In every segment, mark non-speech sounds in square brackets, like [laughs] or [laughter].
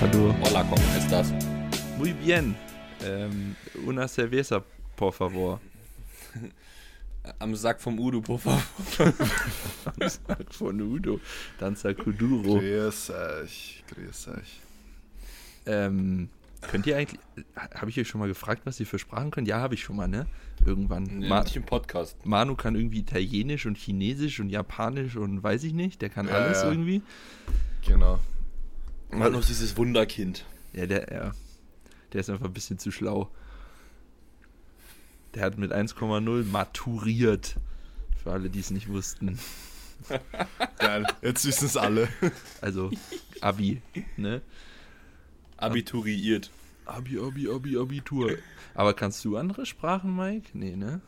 Hallo. Hola, ¿cómo estás? Muy bien. Ähm, una cerveza, por favor. Am Sack vom Udo, por favor. Am Sack von Udo. Danza Kuduro. Grüß euch, grüß euch. Ähm, könnt ihr eigentlich, habe ich euch schon mal gefragt, was ihr für Sprachen könnt? Ja, habe ich schon mal, ne? Irgendwann. Nee, Ma nicht im Podcast. Manu kann irgendwie Italienisch und Chinesisch und Japanisch und weiß ich nicht. Der kann Ja, alles ja. irgendwie. Genau. Manu ist dieses Wunderkind. Ja, der, ja, der ist einfach ein bisschen zu schlau. Der hat mit 1,0 maturiert. Für alle, die es nicht wussten. [laughs] Geil. Jetzt wissen es alle. Also Abi, ne? Abituriert. Abi, Abi, Abi, Abitur. Aber kannst du andere Sprachen, Mike? Nee, ne?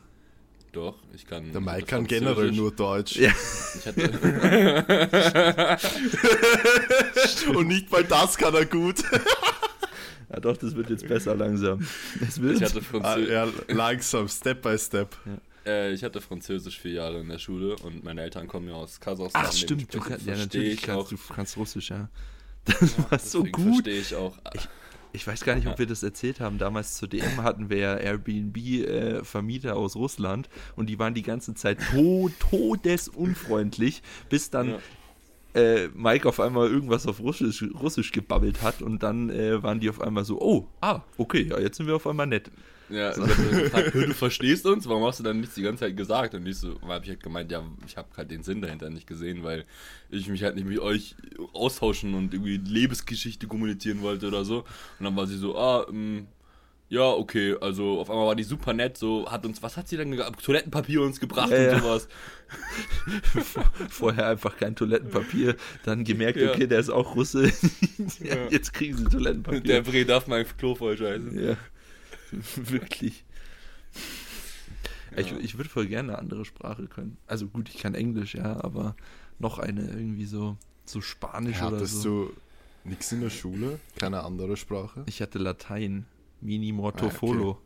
Doch, ich kann. Der Mike kann generell Französisch. nur Deutsch. Ja. [laughs] [laughs] Und nicht mal das kann er gut. [laughs] Ja doch, das wird jetzt besser langsam. Es wird. ich, hatte Ah, Franzö ja, langsam, Step by Step. äh, ich hatte Französisch vier Jahre in der Schule und meine Eltern kommen ja aus Kasachstan. Ach stimmt, du kannst, ja verstehe natürlich ich kannst auch. du kannst Russisch, ja. Das war so gut. Verstehe ich auch. Ich weiß gar nicht, ob wir das erzählt haben. Damals zur DM hatten wir ja Airbnb-Vermieter aus Russland und die waren die ganze Zeit to todesunfreundlich, bis dann Ja. äh, Mike auf einmal irgendwas auf Russisch, Russisch gebabbelt hat und dann äh, waren die auf einmal so, oh, ah, okay, ja, jetzt sind wir auf einmal nett. Ja, ich [laughs] hab gefragt, "Hör, du verstehst uns, warum hast du dann nichts die ganze Zeit gesagt? Und ich so, habe ich halt gemeint, ja, ich habe halt den Sinn dahinter nicht gesehen, weil ich mich halt nicht mit euch austauschen und irgendwie Lebensgeschichte kommunizieren wollte oder so. Und dann war sie so, ah, ähm, ja, okay, also auf einmal war die super nett, so hat uns, was hat sie dann? Toilettenpapier uns gebracht Ja, und sowas. [laughs] Vorher einfach kein Toilettenpapier, dann gemerkt, Ja. okay, der ist auch Russe. [laughs] Ja. Jetzt kriegen sie Toilettenpapier. Der Bre darf mein Klo voll scheißen. Ja, [laughs] wirklich. Ich, Ja. ich würde voll gerne eine andere Sprache können. Also gut, ich kann Englisch, ja, aber noch eine irgendwie so, so Spanisch oder Hattest so. du nichts in der Schule? Keine andere Sprache? Ich hatte Latein. Mini morto Ah, okay. folo.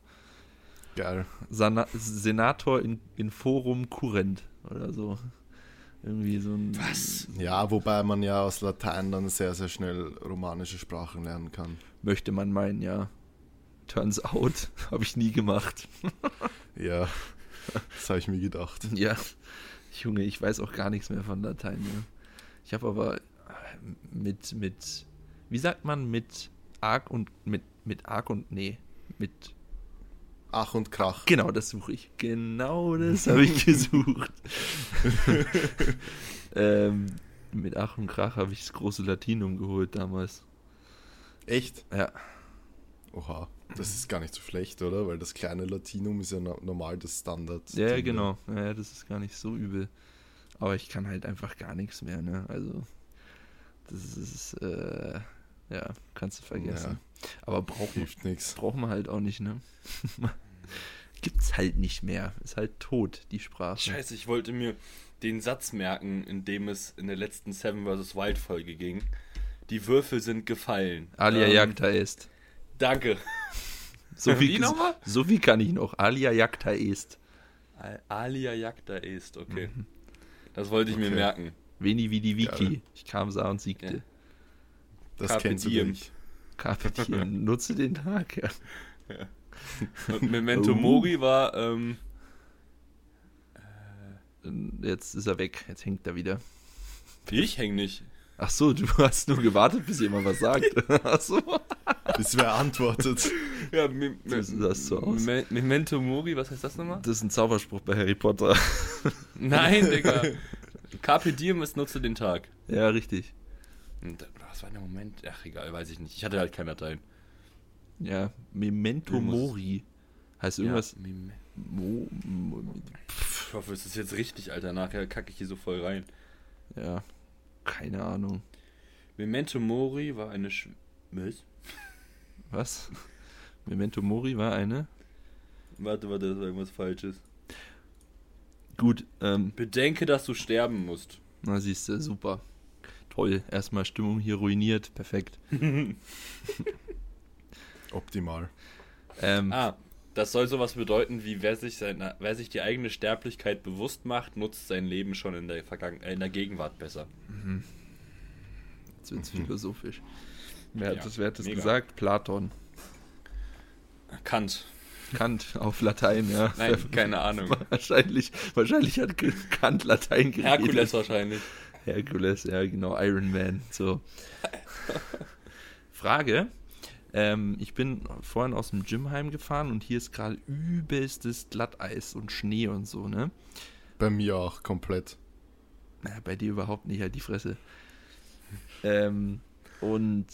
Geil. Sana Senator in, in forum current oder so. Irgendwie so ein. Was? Ja, wobei man ja aus Latein dann sehr, sehr schnell romanische Sprachen lernen kann. Möchte man meinen, ja. Turns out, [laughs] habe ich nie gemacht. [laughs] Ja, das habe ich mir gedacht. Ja, Junge, ich weiß auch gar nichts mehr von Latein. Ne? Ich habe aber mit, mit, wie sagt man, mit Arg und, mit, mit Arg und, nee, mit, Ach und Krach. genau, das suche ich. Genau das habe ich [laughs] gesucht. ähm, mit Ach und Krach habe ich das große Latinum geholt damals. Echt? Ja, Oha. Das ist gar nicht so schlecht, oder? Weil das kleine Latinum ist ja no- normal das Standard. ja, ja, genau. Ja, ja, das ist gar nicht so übel. Aber ich kann halt einfach gar nichts mehr, ne? Also, das ist, äh, ja, kannst du vergessen. Aber braucht man, Hilft nichts. braucht man halt auch nicht, ne? [laughs] Gibt's halt nicht mehr. Ist halt tot, die Sprache. Scheiße, ich wollte mir den Satz merken, in dem es in der letzten Seven vs. Wild Folge ging. Die Würfel sind gefallen. Alia Ähm, Jagda ist. Danke. So Wie nochmal? so viel kann ich noch. Alia Jagda ist. Al- Alia Jagda ist, okay. Das wollte ich mir Okay. merken. Veni wie die Wiki. Ich kam, sah und siegte. Ja. Das Carpe kennst du diem. nicht. Carpe [laughs] diem. Nutze den Tag, ja. Und Memento Oh. Mori war, ähm, Jetzt ist er weg. Jetzt hängt er wieder. ich häng nicht. Ach so, du [laughs] hast nur gewartet, bis jemand was sagt. [laughs] Ach so. Bis wer antwortet. [laughs] Ja, Me das so aus. Me Memento Mori, was heißt das nochmal? Das ist ein Zauberspruch bei Harry Potter. Nein, Digga. Carpe diem ist nutze den Tag. Ja, richtig. Und Was war der Moment? Ach, egal, weiß ich nicht. Ich hatte halt kein Latein. Ja, Memento Mori. Heißt irgendwas. Ja, Mo, Mo, ich hoffe, es ist jetzt richtig, Alter. Nachher kacke ich hier so voll rein. ja, keine Ahnung. Memento Mori war eine Sch Was? Was? [laughs] Memento Mori war eine. Warte, warte, das war irgendwas Falsches. Gut, ähm, Bedenke, dass du sterben musst. na siehst du, super. Toll, erstmal Stimmung hier ruiniert, perfekt. [laughs] [laughs] Optimal. Ähm, Ah, das soll sowas bedeuten wie wer sich, seine, wer sich die eigene Sterblichkeit bewusst macht, nutzt sein Leben schon in der, Vergangen äh, in der Gegenwart besser. Jetzt wird's philosophisch. Wer hat Ja, das, wer hat das mega. gesagt? Platon. Kant. Kant auf Latein, ja. Nein, keine Ahnung. [laughs] Wahrscheinlich, wahrscheinlich hat Kant Latein geredet. Herkules wahrscheinlich. Herkules, ja genau, Iron Man. So. Frage. Ähm, ich bin vorhin aus dem Gym heimgefahren und hier ist gerade übelstes Glatteis und Schnee und so, ne? Bei mir auch komplett. Naja, bei dir überhaupt nicht, halt die Fresse. Ähm, und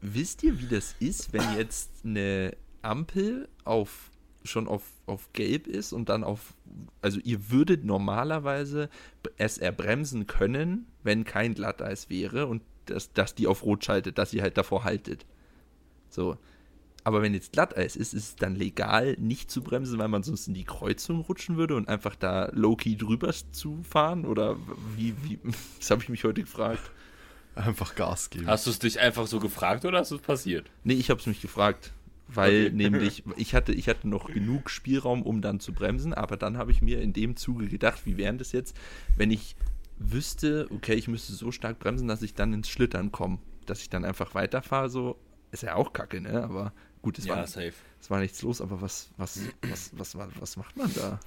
wisst ihr, wie das ist, wenn jetzt eine Ampel auf schon auf, auf gelb ist und dann auf, also ihr würdet normalerweise es erbremsen können, wenn kein Glatteis wäre und dass, dass die auf rot schaltet, dass ihr halt davor haltet. So. Aber wenn jetzt Glatteis ist, ist es dann legal, nicht zu bremsen, weil man sonst in die Kreuzung rutschen würde und einfach da low-key drüber zu fahren? Oder wie, wie, [laughs] das habe ich mich heute gefragt. Einfach Gas geben. Hast du es dich einfach so gefragt oder hast es passiert? Nee, ich habe es mich gefragt, weil Okay. nämlich [laughs] ich hatte, ich hatte noch genug Spielraum, um dann zu bremsen, aber dann habe ich mir in dem Zuge gedacht, wie wäre das jetzt, wenn ich wüsste, okay, ich müsste so stark bremsen, dass ich dann ins Schlittern komme, dass ich dann einfach weiterfahre, so ist ja auch kacke, ne? Aber gut, es war, safe. es war nichts los, aber was, was, was, was, was, was macht man da?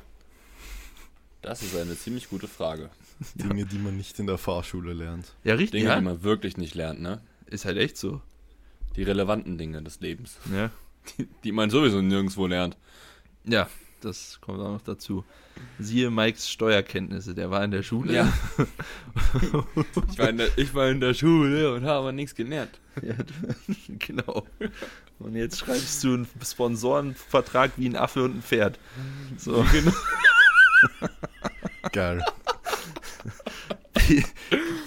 Das ist eine ziemlich gute Frage. [laughs] Dinge, die man nicht in der Fahrschule lernt. Ja, richtig, Dinge, die ja? man wirklich nicht lernt, ne? ist halt echt so. Die relevanten Dinge des Lebens. Ja. [laughs] Die, die man sowieso nirgendwo lernt. ja, das kommt auch noch dazu. Siehe Mikes Steuerkenntnisse, der war in der Schule. Ja. [laughs] Ich war in der, ich war in der Schule und habe nichts gelernt. Ja, [laughs] genau. Und jetzt schreibst du einen Sponsorenvertrag wie ein Affe und ein Pferd. So, Genau. [laughs] Geil.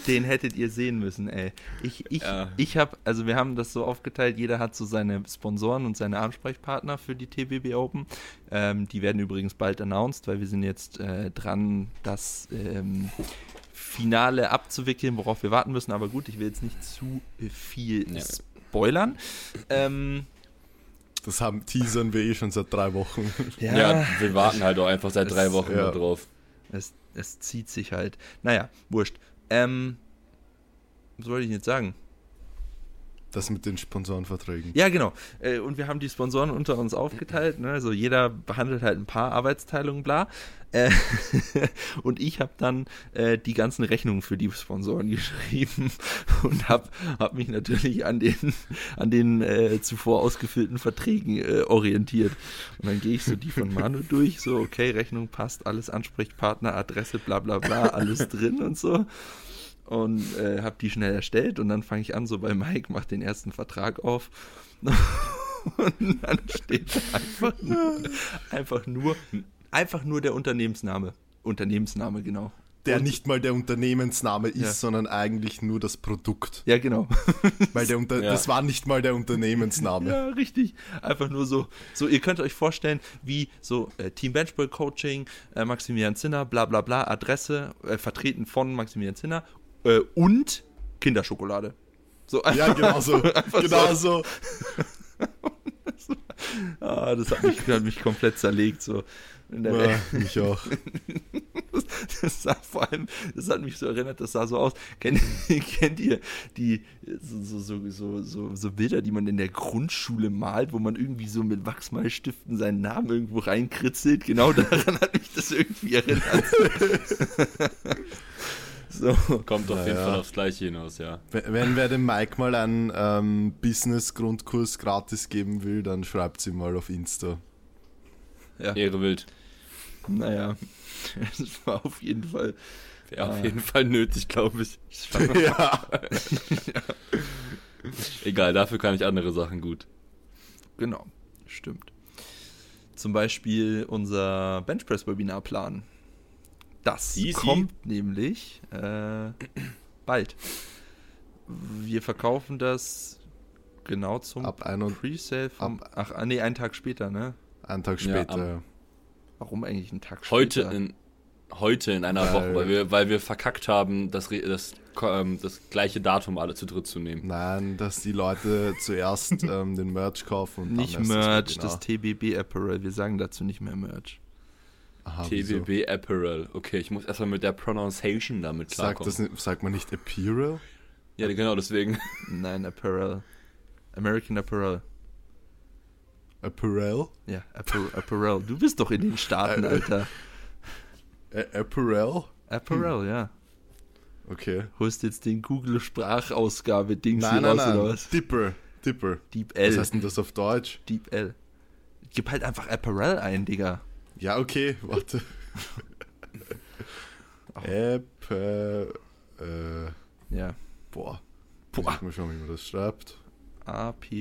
Den hättet ihr sehen müssen, ey. Ich, ich, Ja. ich habe, also wir haben das so aufgeteilt, jeder hat so seine Sponsoren und seine Ansprechpartner für die TBB Open. Ähm, die werden übrigens bald announced, weil wir sind jetzt äh, dran, das ähm, Finale abzuwickeln, worauf wir warten müssen. Aber gut, ich will jetzt nicht zu viel Ja. spoilern. Ähm, Das haben teasern wir eh schon seit drei Wochen. Ja, wir warten halt auch einfach seit Es- drei Wochen ja. drauf. Es, es zieht sich halt. Naja, wurscht. Ähm, was wollte ich jetzt sagen? Das mit den Sponsorenverträgen. Ja, genau. Äh, und wir haben die Sponsoren unter uns aufgeteilt. Ne? Also jeder behandelt halt ein paar Arbeitsteilungen, bla. Äh, [laughs] und ich habe dann äh, die ganzen Rechnungen für die Sponsoren [laughs] geschrieben und habe hab mich natürlich an den, an den äh, zuvor ausgefüllten Verträgen äh, orientiert. Und dann gehe ich so die von Manu durch, so, okay, Rechnung passt, alles Ansprechpartner, Adresse, bla bla bla, alles drin und so und äh, habe die schnell erstellt und dann fange ich an, so bei Mike, mach den ersten Vertrag auf [laughs] und dann steht einfach nur, einfach nur, einfach nur der Unternehmensname. Unternehmensname, genau. Der Und- nicht mal der Unternehmensname ist, Ja. sondern eigentlich nur das Produkt. Ja, genau. [laughs] Weil der Unter Ja. das war nicht mal der Unternehmensname. Ja, richtig. Einfach nur so, so ihr könnt euch vorstellen, wie so äh, Team Benchball Coaching, äh, Maximilian Zinner, bla bla bla, Adresse, äh, vertreten von Maximilian Zinner äh, und Kinderschokolade. So einfach, Ja, genau [laughs] so. Genau so. [laughs] Ah, das hat mich, hat mich komplett zerlegt. So. Ja, mich auch. [laughs] Das sah vor allem, das hat mich so erinnert, das sah so aus. Kennt, kennt ihr die so, so, so, so, so, so Bilder, die man in der Grundschule malt, wo man irgendwie so mit Wachsmalstiften seinen Namen irgendwo reinkritzelt? Genau daran hat mich das irgendwie erinnert. So. Kommt auf jeden Naja. Fall aufs Gleiche hinaus, ja. Wenn wer dem Mike mal einen ähm, Business-Grundkurs gratis geben will, dann schreibt sie mal auf Insta. Ja, Ehre wild. naja, [laughs] das war auf jeden Fall. Wäre Ah. auf jeden Fall nötig, glaube ich. [laughs] ja. [laughs] Egal, dafür kann ich andere Sachen gut. Genau, stimmt. Zum Beispiel unser Benchpress-Webinar-Plan. Das Easy. kommt nämlich äh, bald. Wir verkaufen das genau zum Ab ein und Pre-Sale vom. Ach, ah, nee, einen Tag später, ne? einen Tag später. ja. Warum eigentlich einen Tag Heute später? in, heute in einer Weil- Woche, weil wir, weil wir verkackt haben, das, das, ähm, das gleiche Datum alle zu dritt zu nehmen. Nein, dass die Leute zuerst [laughs] ähm, den Merch kaufen und nicht Merch, das das TBB Apparel. Wir sagen dazu nicht mehr Merch. Aha, wieso? TBB Apparel. Okay, ich muss erstmal mit der Pronunciation damit Sagt, klarkommen. das, nicht- sagt man nicht Apparel? Ja, genau, deswegen. [laughs] Nein, Apparel. American Apparel. Apparel? Ja, Appar Apparel. Du bist doch in den Staaten. Alter. Apparel? Apparel, ja. Okay. Holst jetzt den Google-Sprachausgabe-Dings hier Nein, nein, raus, oder nein. was? Dipper. Dipper. Deep Was L. heißt denn das auf Deutsch? Deep L. Gib halt einfach Apparel ein, Digga. Ja, okay, [laughs] warte. [laughs] App. Äh, äh, Ja. boah. Boah. Boah. Mal schauen, wie man das schreibt. A-P-P-E-R-A-L.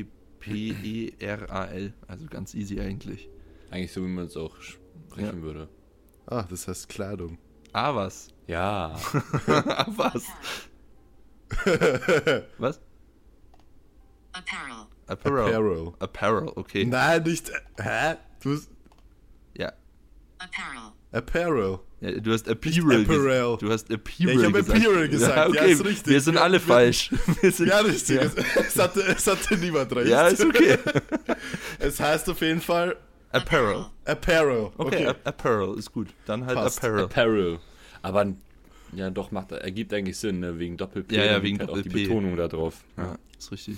Also ganz easy eigentlich. Eigentlich so, wie man es auch sprechen würde. Ah, das heißt Kleidung. Ah, was? Ja. [laughs] ah, was? was? apparel, Apparel. Apparel. Apparel, okay. Nein, nicht. Hä? Du hast. Ja. apparel, Apparel. ja. Du hast Apparel Apparel. gesagt. Du hast Apparel Ja, ich hab gesagt. Apparel gesagt. Ja, Ja, okay. ist richtig. Wir sind Ja, alle wir- falsch. [laughs] Wir sind, Ja, richtig. Ja. Es, hatte, es hatte niemand recht. Ja, ist okay. [laughs] Es heißt auf jeden Fall Apparel. Apparel. Okay, Okay. Ap- Apparel ist gut. Dann halt Passt. Apparel. Apparel. Aber ja, doch, macht, ergibt eigentlich Sinn, ne? Wegen Doppel-P. Ja, ja, wegen liegt halt auch die Doppel-P. Betonung da drauf. Ja, ist richtig.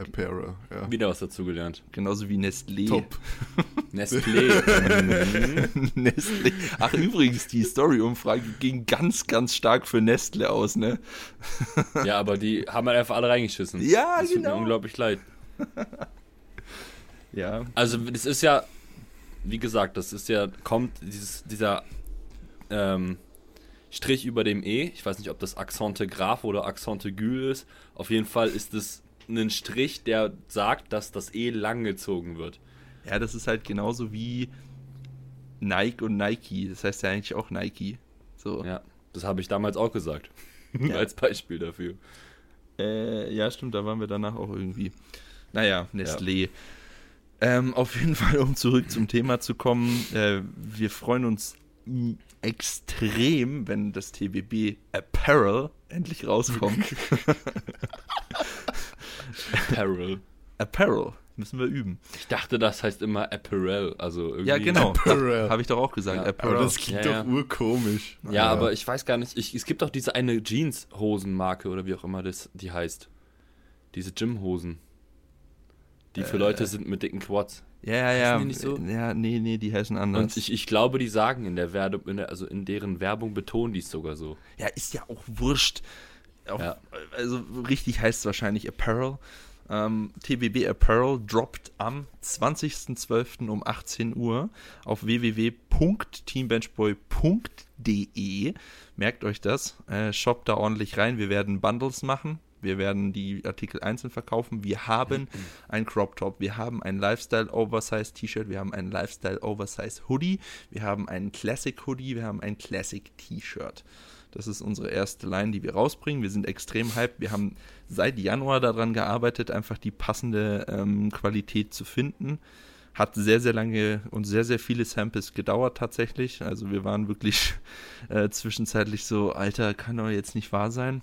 Apparel, ja. Wieder was dazugelernt. Genauso wie Nestlé. Top. [laughs] Nestlé. [laughs] Nestlé. Ach, übrigens, die Story-Umfrage ging ganz, ganz stark für Nestle aus, ne? [laughs] ja, aber die haben halt einfach alle reingeschissen. Ja, das tut genau. mir unglaublich leid. Ja. Also, das ist ja, wie gesagt, das ist ja, kommt dieses, dieser ähm, Strich über dem E. Ich weiß nicht, ob das Accente Graph oder Accente Gül ist. Auf jeden Fall ist es ein Strich, der sagt, dass das E langgezogen wird. Ja, das ist halt genauso wie Nike und Nike. Das heißt ja eigentlich auch Nike. So. Ja, das habe ich damals auch gesagt. [laughs] Ja. [laughs] Als Beispiel dafür. Äh, ja, stimmt, da waren wir danach auch irgendwie. Naja, Nestlé. Ähm, auf jeden Fall, um zurück zum Thema zu kommen, äh, wir freuen uns extrem, wenn das TWB Apparel endlich rauskommt. [laughs] Apparel. Apparel, müssen wir üben. Ich dachte, das heißt immer Apparel. Also irgendwie. Ja, genau. Apparel. Habe ich doch auch gesagt. Ja, Apparel. Aber das klingt Ja, doch ja. urkomisch. Ja, aber ich weiß gar nicht. Ich, es gibt doch diese eine Jeans-Hosenmarke oder wie auch immer das, die heißt. Diese Gym-Hosen. Die für Äh. Leute sind mit dicken Quads. ja, ja, ja. die nicht so? Ja, nee, nee, die heißen anders. Und ich, ich glaube, die sagen in der Werbung, also in deren Werbung betonen die es sogar so. Ja, ist ja auch wurscht. Auf, Ja. Also richtig heißt es wahrscheinlich Apparel. Ähm, TBB Apparel droppt am 20.12. um 18 Uhr auf www.teambenchboy.de. Merkt euch das. Äh, shoppt da ordentlich rein. Wir werden Bundles machen. Wir werden die Artikel einzeln verkaufen. Wir haben [laughs] ein Crop Top, wir haben ein Lifestyle Oversize T-Shirt, wir haben ein Lifestyle Oversize Hoodie, wir haben einen Classic Hoodie, wir haben ein Classic T-Shirt. Das ist unsere erste Line, die wir rausbringen. Wir sind extrem hyped. Wir haben seit Januar daran gearbeitet, einfach die passende ähm, Qualität zu finden. Hat sehr, sehr lange und sehr, sehr viele Samples gedauert tatsächlich. Also wir waren wirklich [laughs] äh, zwischenzeitlich so, Alter, kann doch jetzt nicht wahr sein.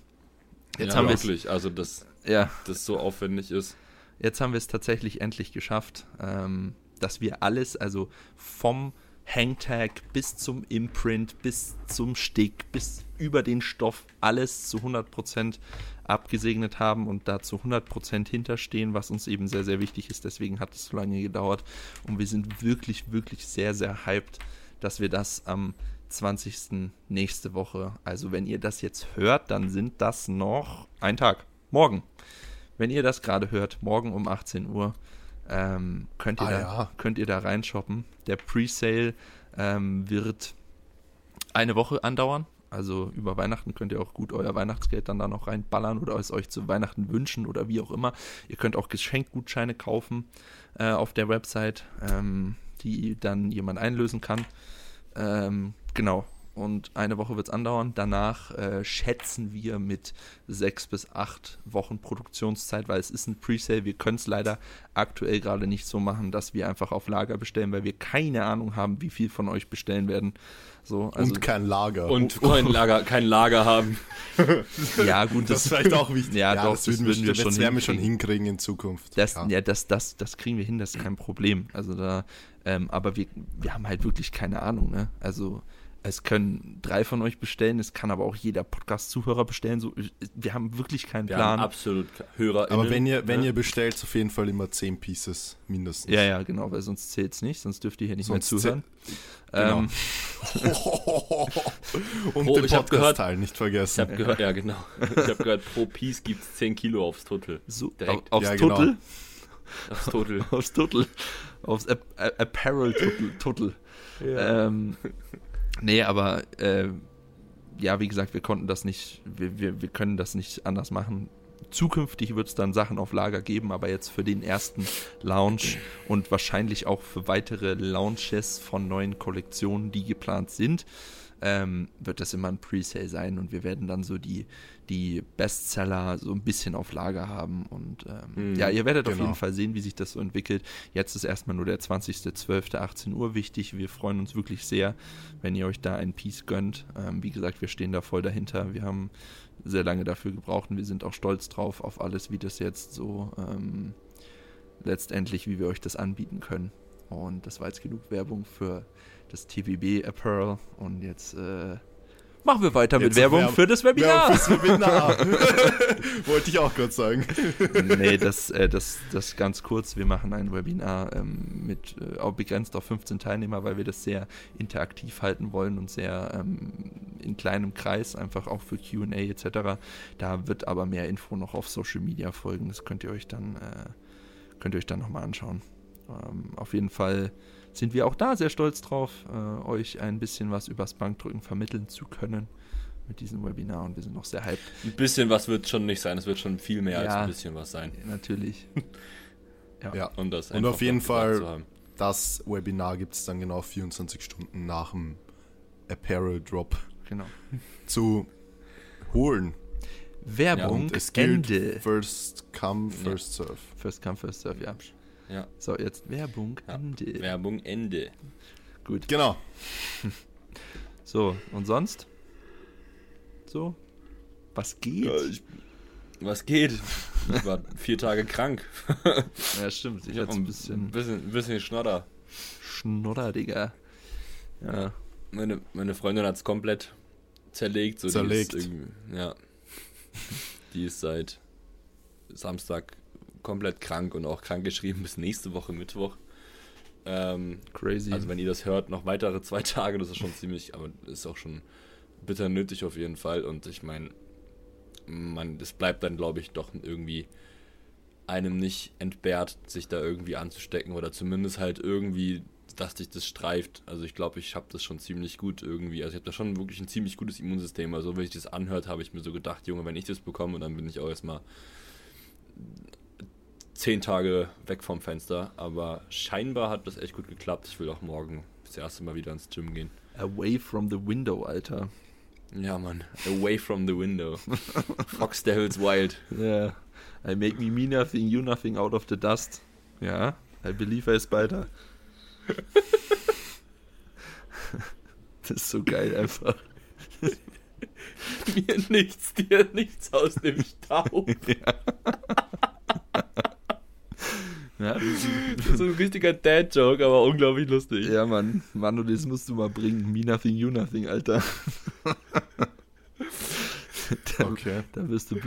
Jetzt ja, haben wir es. wirklich. Also, dass Ja, das so aufwendig ist. jetzt haben wir es tatsächlich endlich geschafft, ähm, dass wir alles, also vom Hangtag bis zum Imprint, bis zum Stick, bis über den Stoff, alles zu 100% abgesegnet haben und da zu 100% hinterstehen, was uns eben sehr, sehr wichtig ist. Deswegen hat es so lange gedauert und wir sind wirklich, wirklich sehr, sehr hyped, dass wir das am 20. nächste Woche, also wenn ihr das jetzt hört, dann sind das noch ein Tag, morgen. Wenn ihr das gerade hört, morgen um 18 Uhr, ähm, könnt, ihr Ah, da, ja. könnt ihr da reinshoppen. Der Presale ähm, wird eine Woche andauern. Also über Weihnachten könnt ihr auch gut euer Weihnachtsgeld dann da noch reinballern oder es euch zu Weihnachten wünschen oder wie auch immer. Ihr könnt auch Geschenkgutscheine kaufen äh, auf der Website, ähm, die dann jemand einlösen kann. Ähm, genau. Und eine Woche wird es andauern. Danach äh, schätzen wir mit sechs bis acht Wochen Produktionszeit, weil es ist ein Presale. Wir können es leider aktuell gerade nicht so machen, dass wir einfach auf Lager bestellen, weil wir keine Ahnung haben, wie viel von euch bestellen werden. So, also, Und kein Lager. Und kein Lager, kein Lager haben. [laughs] ja, gut, das ist vielleicht auch wichtig. [laughs] Ja, doch, das, das würden würden wir das schon werden wir schon hinkriegen. hinkriegen in Zukunft. Das, Ja. ja, das, das, das kriegen wir hin, das ist kein Problem. Also da, ähm, aber wir, wir haben halt wirklich keine Ahnung, ne? Also Es können drei von euch bestellen, es kann aber auch jeder Podcast-Zuhörer bestellen. So, wir haben wirklich keinen Wir Plan. haben absolut Hörer. Aber wenn ihr, wenn ihr bestellt, auf jeden Fall immer 10 Pieces mindestens. ja, ja, genau, weil sonst zählt es nicht, sonst dürft ihr hier nicht Sonst mehr zuhören. Genau. Ähm, [laughs] Und Oh, den ich hab gehört- Podcast-Teil nicht Ich vergessen. habe gehört, ja genau. Ich habe gehört, pro Piece gibt es 10 Kilo aufs Total. so, Direkt. auf, aufs Ja, genau. Total. Aufs Total. [laughs] Aufs Total. Aufs App App- Apparel-Total. Total. Ähm, nee, aber äh, ja, wie gesagt, wir konnten das nicht, wir, wir, wir können das nicht anders machen. Zukünftig wird es dann Sachen auf Lager geben, aber jetzt für den ersten Launch und wahrscheinlich auch für weitere Launches von neuen Kollektionen, die geplant sind, ähm, wird das immer ein Presale sein und wir werden dann so die, die Bestseller so ein bisschen auf Lager haben und ähm, Mhm, ja, ihr werdet auf genau. jeden Fall sehen, wie sich das so entwickelt. Jetzt ist erstmal nur der 20.12. 18 Uhr wichtig. Wir freuen uns wirklich sehr, wenn ihr euch da ein Piece gönnt. Ähm, wie gesagt, wir stehen da voll dahinter. Wir haben sehr lange dafür gebraucht und wir sind auch stolz drauf auf alles, wie das jetzt so ähm, letztendlich, wie wir euch das anbieten können. Und das war jetzt genug Werbung für das TVB Apparel und jetzt äh, machen wir weiter mit Jetzt Werbung Werb- für das Webinar. Ja, fürs Webinar. [laughs] Wollte ich auch gerade sagen. nee, das, äh, das, das ganz kurz. Wir machen ein Webinar ähm, mit äh, begrenzt auf 15 Teilnehmer, weil wir das sehr interaktiv halten wollen und sehr ähm, in kleinem Kreis, einfach auch für QA etc. Da wird aber mehr Info noch auf Social Media folgen. Das könnt ihr euch dann, äh, könnt ihr euch dann nochmal anschauen. Ähm, auf jeden Fall sind wir auch da sehr stolz drauf, äh, euch ein bisschen was übers Bankdrücken vermitteln zu können mit diesem Webinar und wir sind noch sehr hyped. Ein bisschen was wird schon nicht sein. Es wird schon viel mehr als Ja. ein bisschen was sein. Natürlich. [laughs] Ja. Und, das Und auf jeden Fall-. Das Webinar gibt es dann genau 24 Stunden nach dem Apparel Drop Genau. zu holen. Werbung, Und es gilt Ende. First Come, First Serve. First come, first serve, ja. Ja. So, jetzt Werbung, Ja. Ende. Werbung Ende. Gut. Genau. [laughs] So, und sonst? So? Was geht? Ja, ich, was geht? Ich war vier Tage krank. [laughs] Ja, stimmt. Ich Ich hatte ein bisschen bisschen, ein bisschen Schnodder. Schnodder, Digga. Ja. Meine, meine Freundin hat es komplett zerlegt. So Zerlegt. Die ja. Die ist seit Samstag komplett krank und auch krank geschrieben bis nächste Woche Mittwoch. Ähm, Crazy. also wenn ihr das hört, noch weitere zwei [laughs] Tage, das ist schon ziemlich, aber ist auch schon bitter nötig auf jeden Fall. Und ich meine, man, es bleibt dann, glaube ich, doch irgendwie einem nicht entbehrt, sich da irgendwie anzustecken oder zumindest halt irgendwie, dass dich das streift. Also ich glaube, ich habe das schon ziemlich gut irgendwie. Also ich habe da schon wirklich ein ziemlich gutes Immunsystem. Also wenn ich das anhört, habe ich mir so gedacht, Junge, wenn ich das bekomme, dann bin ich auch erstmal zehn Tage weg vom Fenster. Aber scheinbar hat das echt gut geklappt. Ich will auch morgen das erste Mal wieder ins Gym gehen. Away from the window, Alter. Ja, Mann. Away from the window. [laughs] Fox Devils Wild. Ja. I make me me nothing, you nothing out of the dust. Ja. I believe I spider. [laughs] das ist so geil einfach. [laughs] Mir nichts, dir nichts aus dem Staub. Ja, Das [laughs] ist so ein richtiger Dad-Joke, aber unglaublich lustig. ja Mann. Manu, das musst du mal bringen. Me nothing, you nothing, Alter. [laughs] da, Okay. da wirst du,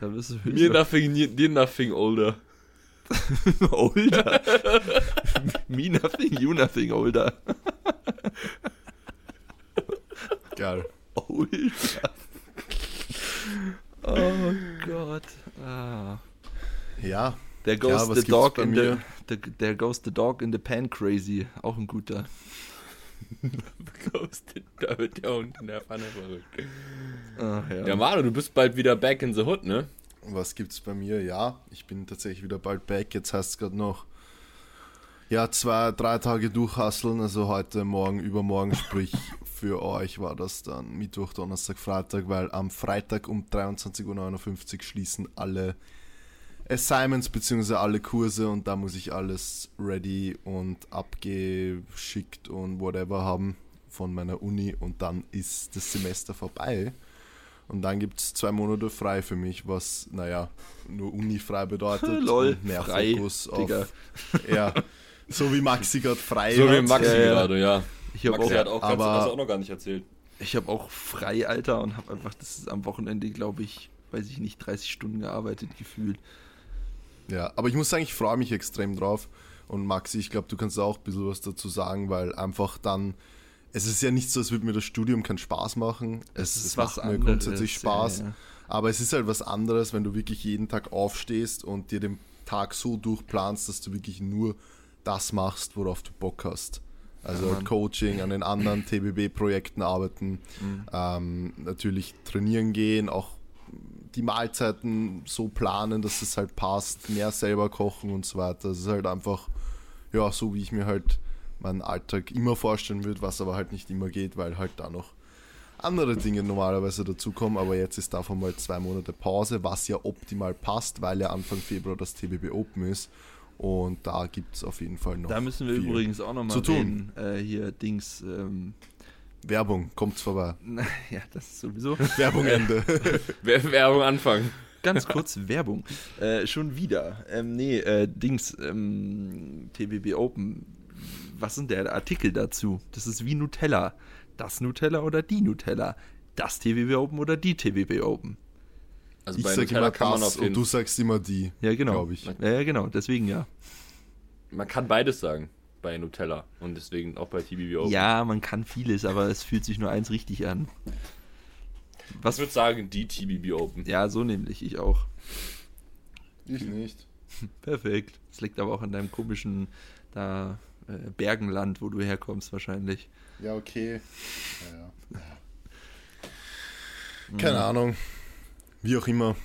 da wirst du Mir nothing, dir nothing older. [laughs] older. Me nothing, you nothing, older. Geil. Older. Oh Gott. Ah. Ja, There goes was the dog in the, the there goes the dog in the pan crazy. Auch ein guter. [laughs] Da wird der Hund in der Pfanne verrückt. Ah, ja. Ja, Manu, du bist bald wieder back in the hood, ne? was gibt's bei mir? Ja, ich bin tatsächlich wieder bald back. Jetzt heißt es gerade noch, ja, zwei, drei Tage durchhasseln. Also heute, morgen, übermorgen. Sprich, [laughs] für euch war das dann Mittwoch, Donnerstag, Freitag, weil am Freitag um 23.59 Uhr schließen alle Assignments bzw. alle Kurse und da muss ich alles ready und abgeschickt und whatever haben von meiner Uni und dann ist das Semester vorbei. Und dann gibt es zwei Monate frei für mich, was, naja, nur Uni frei bedeutet. [laughs] Lol, und mehr frei, Fokus Digga. auf. Ja, so wie Maxi gerade frei So wie. Maxi Ja, gerade, ja. Ich habe Maxi auch, hat auch, ganz, aber- du auch noch gar nicht erzählt. ich hab auch frei, Alter, und habe einfach das ist am Wochenende, glaube ich, weiß ich nicht, 30 Stunden gearbeitet gefühlt. Ja, aber ich muss sagen, ich freue mich extrem drauf. Und Maxi, ich glaube, du kannst auch ein bisschen was dazu sagen, weil einfach dann, es ist ja nicht so, als würde mir das Studium keinen Spaß machen. Es, ist es was macht mir anderes, grundsätzlich Spaß. ja, ja. Aber es ist halt was anderes, wenn du wirklich jeden Tag aufstehst und dir den Tag so durchplanst, dass du wirklich nur das machst, worauf du Bock hast. Also Ja, halt. Coaching, an den anderen TBB-Projekten arbeiten, Mhm. ähm, natürlich trainieren gehen, auch die Mahlzeiten so planen, dass es halt passt, mehr selber kochen und so weiter. Das ist halt einfach, ja, so wie ich mir halt meinen Alltag immer vorstellen würde, was aber halt nicht immer geht, weil halt da noch andere Dinge normalerweise dazukommen. Aber jetzt ist davon mal zwei Monate Pause, was ja optimal passt, weil ja Anfang Februar das TBB Open ist. Und da gibt es auf jeden Fall noch. Da müssen wir viel. übrigens auch nochmal zu tun. reden. Äh, hier, Dings, ähm, Werbung, kommt's vorbei. ja, das ist sowieso. [laughs] Werbung Ende. [laughs] Wer- Werbung anfangen. Ganz kurz Werbung. Äh, schon wieder. Ähm, nee, äh, Dings, ähm, TBB Open. Was ist denn der Artikel dazu? Das ist wie Nutella. Das Nutella oder die Nutella? Das TBB Open oder die TBB Open? Also ich bei sag Nutella immer kann man das und du sagst immer die. Ja, genau. Ich. Ja, genau. Deswegen ja. Man kann beides sagen bei Nutella und deswegen auch bei TBB Open. Ja, man kann vieles, aber es fühlt sich nur eins richtig an. Ich Was? würde sagen, die TBB Open. Ja, so nämlich ich auch. Ich nicht. [laughs] Perfekt. Das liegt aber auch an deinem komischen da äh, Bergenland, wo du herkommst wahrscheinlich. Ja, okay. Ja, ja. Keine Ahnung. Wie auch immer.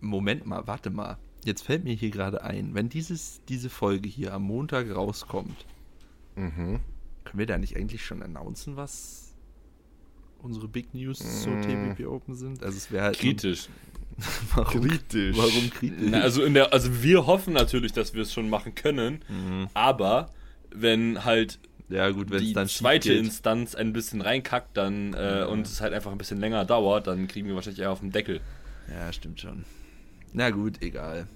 Moment mal, warte mal. Jetzt fällt mir hier gerade ein, wenn dieses, diese Folge hier am Montag rauskommt, Mhm. können wir da nicht eigentlich schon announcen, was unsere Big News zur Mm. TBP Open sind? Also es wäre halt Kritisch. [laughs] warum, Kritisch. warum kritisch? Na, also, in der, also wir hoffen natürlich, dass wir es schon machen können, Mhm. aber wenn halt ja gut, die zweite geht. Instanz ein bisschen reinkackt dann äh, und es halt einfach ein bisschen länger dauert, dann kriegen wir wahrscheinlich eher auf den Deckel. Ja, stimmt schon. Na gut, egal.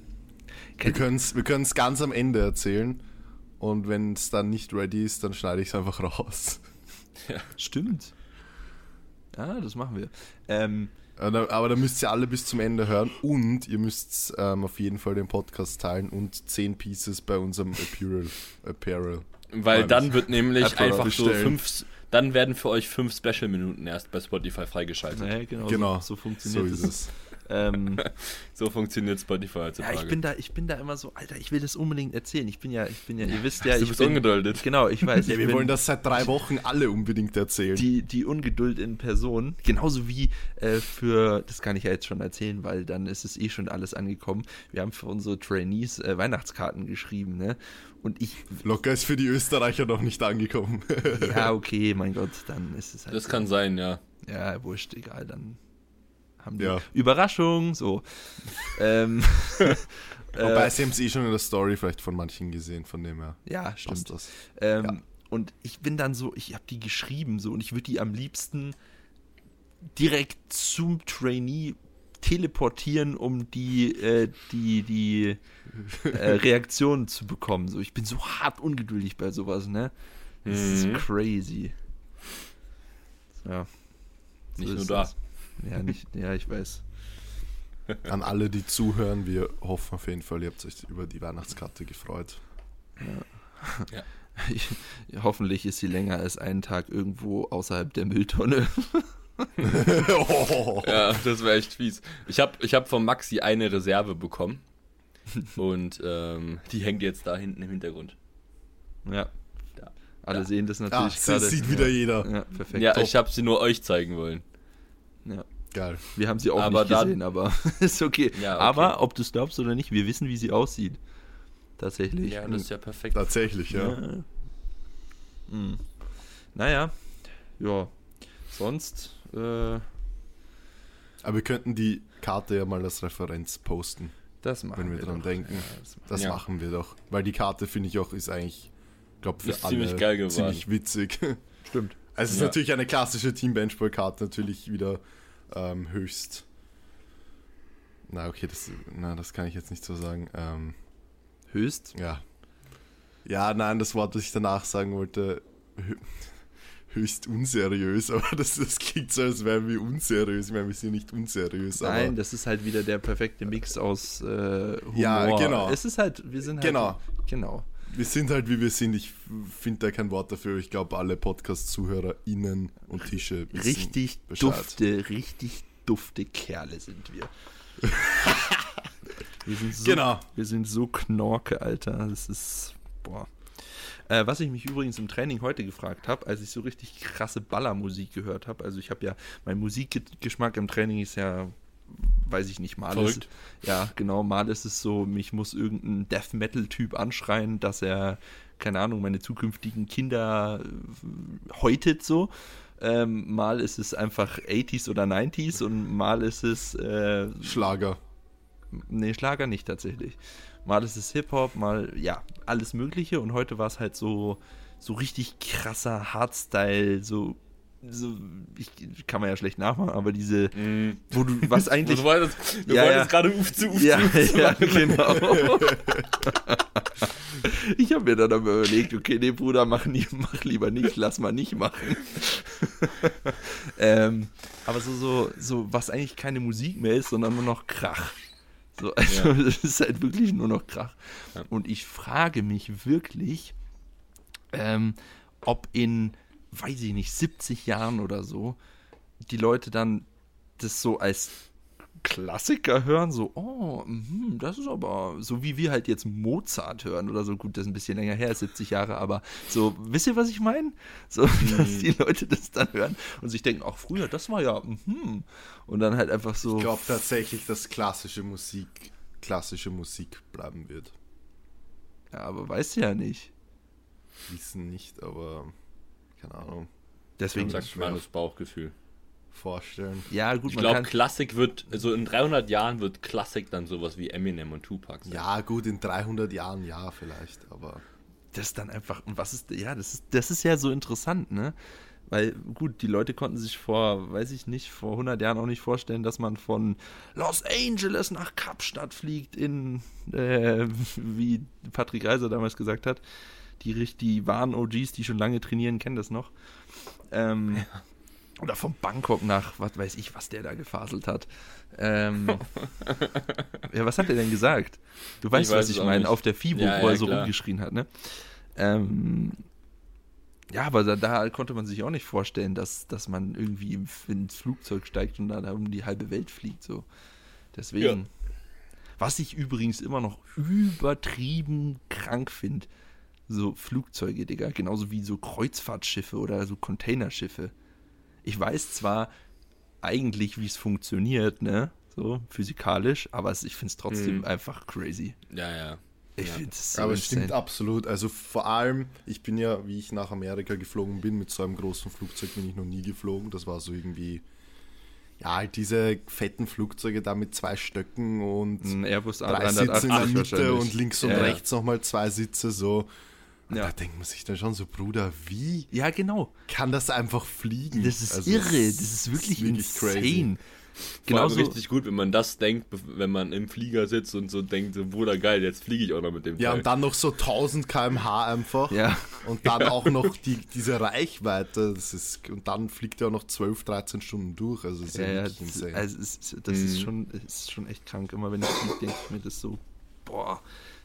Wir können es wir können's ganz am Ende erzählen. Und wenn es dann nicht ready ist, dann schneide ich es einfach raus. stimmt. Ja, das machen wir. Ähm, Äh, Aber da müsst ihr alle bis zum Ende hören und ihr müsst ähm, auf jeden Fall den Podcast teilen und 10 Pieces bei unserem Apparel. Apparel. Weil dann wird nämlich Einfach einfach so bestellen. fünf, dann werden für euch fünf Special-Minuten erst bei Spotify freigeschaltet. naja, genau, Genau, so, so So funktioniert ist es. Ähm, [laughs] So funktioniert Spotify ja, heutzutage. ich bin da, ich bin da immer so, Alter, ich will das unbedingt erzählen. Ich bin ja, ich bin ja, ihr wisst ja, du ich bist bin, ungeduldet. Genau, ich weiß. Ja, ich wir bin wollen das seit drei Wochen alle unbedingt erzählen. die, die Ungeduld in Person. Genauso wie äh, für, das kann ich ja jetzt schon erzählen, weil dann ist es eh schon alles angekommen. Wir haben für unsere Trainees äh, Weihnachtskarten geschrieben, ne? Und ich, Locker ist für die Österreicher noch nicht angekommen. ja, [laughs] okay, mein Gott, dann ist es halt. Das so. kann sein, ja. Ja, wurscht, egal, dann haben die Ja. Überraschung, so. [laughs] ähm, [laughs] Wobei, sie haben es eh schon in der Story vielleicht von manchen gesehen, von dem her. ja, stimmt. das. Ähm, Ja. Und ich bin dann so, ich habe die geschrieben so und ich würde die am liebsten direkt zum Trainee teleportieren, um die, äh, die, die äh, [laughs] Reaktionen zu bekommen. So, ich bin so hart ungeduldig bei sowas, ne? Das Mhm. ist crazy. Ja. So Nicht nur da. das. Ja, nicht, ja, ich weiß. An alle, die zuhören, wir hoffen auf jeden Fall, ihr habt euch über die Weihnachtskarte gefreut. Ich, hoffentlich ist sie länger als einen Tag irgendwo außerhalb der Mülltonne. oh. [laughs] Ja, das wäre echt fies. Ich habe ich hab von Maxi eine Reserve bekommen. Und ähm, die hängt jetzt da hinten im Hintergrund. Ja. Ja. Alle Ja. sehen das Ah, natürlich sie gerade. sieht wieder jeder. Ja, perfekt. Ja, top. ich habe sie nur euch zeigen wollen. Ja. Geil. Wir haben sie auch Aber nicht dann- gesehen, aber [laughs] ist okay. Ja, okay. Aber ob du es glaubst oder nicht, wir wissen, wie sie aussieht. Tatsächlich. Ja, das ist ja perfekt. Tatsächlich, ja. Ja. Hm. Naja, ja. Sonst, äh, Aber wir könnten die Karte ja mal als Referenz posten. das machen Wenn wir wir dran doch. denken. Ja, das machen Das Ja. machen wir doch. Weil die Karte, finde ich auch, ist eigentlich, glaube für Ist alle ziemlich geil geworden. ziemlich witzig. wir. Stimmt. Also [laughs] es ist Ja. natürlich eine klassische Team Benchball-Karte, natürlich wieder ähm, höchst. Na, okay, das, na, das kann ich jetzt nicht so sagen. Ähm, Höchst. ja. Ja, nein, das Wort, das ich danach sagen wollte, hö- höchst unseriös, [laughs] aber das, das klingt so, als wären wir unseriös. Ich meine, wir sind nicht unseriös, Nein, das ist halt wieder der perfekte Mix aus äh, Humor. Ja, genau. Es ist halt, wir sind halt. Genau. Genau. Wir sind halt, wie wir sind. Ich finde da kein Wort dafür. Ich glaube, alle Podcast-ZuhörerInnen und Tische Richtig Bescheid. dufte, richtig dufte Kerle sind wir. [laughs] wir sind so, Genau. Wir sind so Knorke, Alter. Das ist, boah. Äh, was ich mich übrigens im Training heute gefragt habe, als ich so richtig krasse Ballermusik gehört habe, also ich habe ja, mein Musikgeschmack im Training ist ja, weiß ich nicht, mal Verrückt. ist, ja genau, mal ist es so, mich muss irgendein Death Metal Typ anschreien, dass er, keine Ahnung, meine zukünftigen Kinder äh, häutet so. Ähm, mal ist es einfach 80s oder 90s und mal ist es äh, Schlager. Nee, Schlager nicht tatsächlich. Mal ist es Hip-Hop, mal, ja, alles Mögliche. Und heute war es halt so, so richtig krasser Hardstyle, so, so, ich kann man ja schlecht nachmachen, aber diese, wo du, was [laughs] eigentlich. Du wolltest, du Ja, wolltest ja. gerade Uf zu Uf ja, zu ja, genau. [laughs] ich habe mir dann aber überlegt, okay, nee, Bruder, mach, nie, mach lieber nicht, lass mal nicht machen. [laughs] ähm, aber so, so, so, was eigentlich keine Musik mehr ist, sondern nur noch Krach. So, also, es ist halt wirklich nur noch Krach. Ja. Und ich frage mich wirklich, ähm, ob in, weiß ich nicht, 70 Jahren oder so, die Leute dann das so als Klassiker hören, so, oh, mhm, das ist aber, so wie wir halt jetzt Mozart hören oder so, gut, das ist ein bisschen länger her, ist 70 Jahre, aber so, wisst ihr, was ich meine? So, [laughs] dass die Leute das dann hören und sich denken, ach, früher, das war ja, mhm, und dann halt einfach so, Ich glaube tatsächlich, dass klassische Musik klassische Musik bleiben wird. ja, aber weißt du ja nicht. Wissen nicht, aber keine Ahnung. Deswegen, Sagt mal das Bauchgefühl. Vorstellen. ja, gut, Ich glaube, Klassik wird, also in 300 Jahren wird Klassik dann sowas wie Eminem und Tupac sein. Ja, gut, in 300 Jahren ja vielleicht, aber das ist dann einfach, und was ist, ja, das ist, das ist ja so interessant, ne? Weil, gut, die Leute konnten sich vor, weiß ich nicht, vor 100 Jahren auch nicht vorstellen, dass man von Los Angeles nach Kapstadt fliegt in, äh, [laughs] wie Patrick Reiser damals gesagt hat. Die, die wahren OGs, die schon lange trainieren, kennen das noch. Ähm, Oder von Bangkok nach, was weiß ich, was der da gefaselt hat. Ähm, [laughs] ja, was hat er denn gesagt? Du weißt, weiß was ich meine, nicht. auf der FIBO, Ja, wo ja, er so klar. rumgeschrien hat, ne? Ähm, ja, aber da, da konnte man sich auch nicht vorstellen, dass, dass man irgendwie ins Flugzeug steigt und dann um die halbe Welt fliegt. So. Deswegen. Ja. Was ich übrigens immer noch übertrieben krank finde, so Flugzeuge, Digga, genauso wie so Kreuzfahrtschiffe oder so Containerschiffe. Ich weiß zwar eigentlich, wie es funktioniert, ne? So physikalisch, aber ich finde es trotzdem Mhm. einfach crazy. Ja, ja. Ich Ja. finde es so Aber es stimmt absolut. Also vor allem, ich bin ja, wie ich nach Amerika geflogen bin, mit so einem großen Flugzeug bin ich noch nie geflogen. Das war so irgendwie, ja, halt diese fetten Flugzeuge da mit zwei Stöcken und Ein Airbus drei A380 Sitze in der Mitte und links und Ja, ja. rechts nochmal zwei Sitze so. Ja. da denkt man sich dann schon so, Bruder, wie Ja, genau. kann das einfach fliegen? Das ist Also, irre. Das ist wirklich, wirklich insane. crazy. Allem Genauso, richtig gut, wenn man das denkt, wenn man im Flieger sitzt und so denkt, so, Bruder, geil, jetzt fliege ich auch noch mit dem Ja, Teil. und dann noch so 1000 km/h einfach. ja, Und dann [laughs] auch noch die, diese Reichweite. Das ist, und dann fliegt er auch noch 12, 13 Stunden durch. Also, das ist ja, ja, ja, das, insane. also ist, das ist, Mhm. schon, es ist schon echt krank. Immer wenn ich fliege, denke ich mir das so, boah,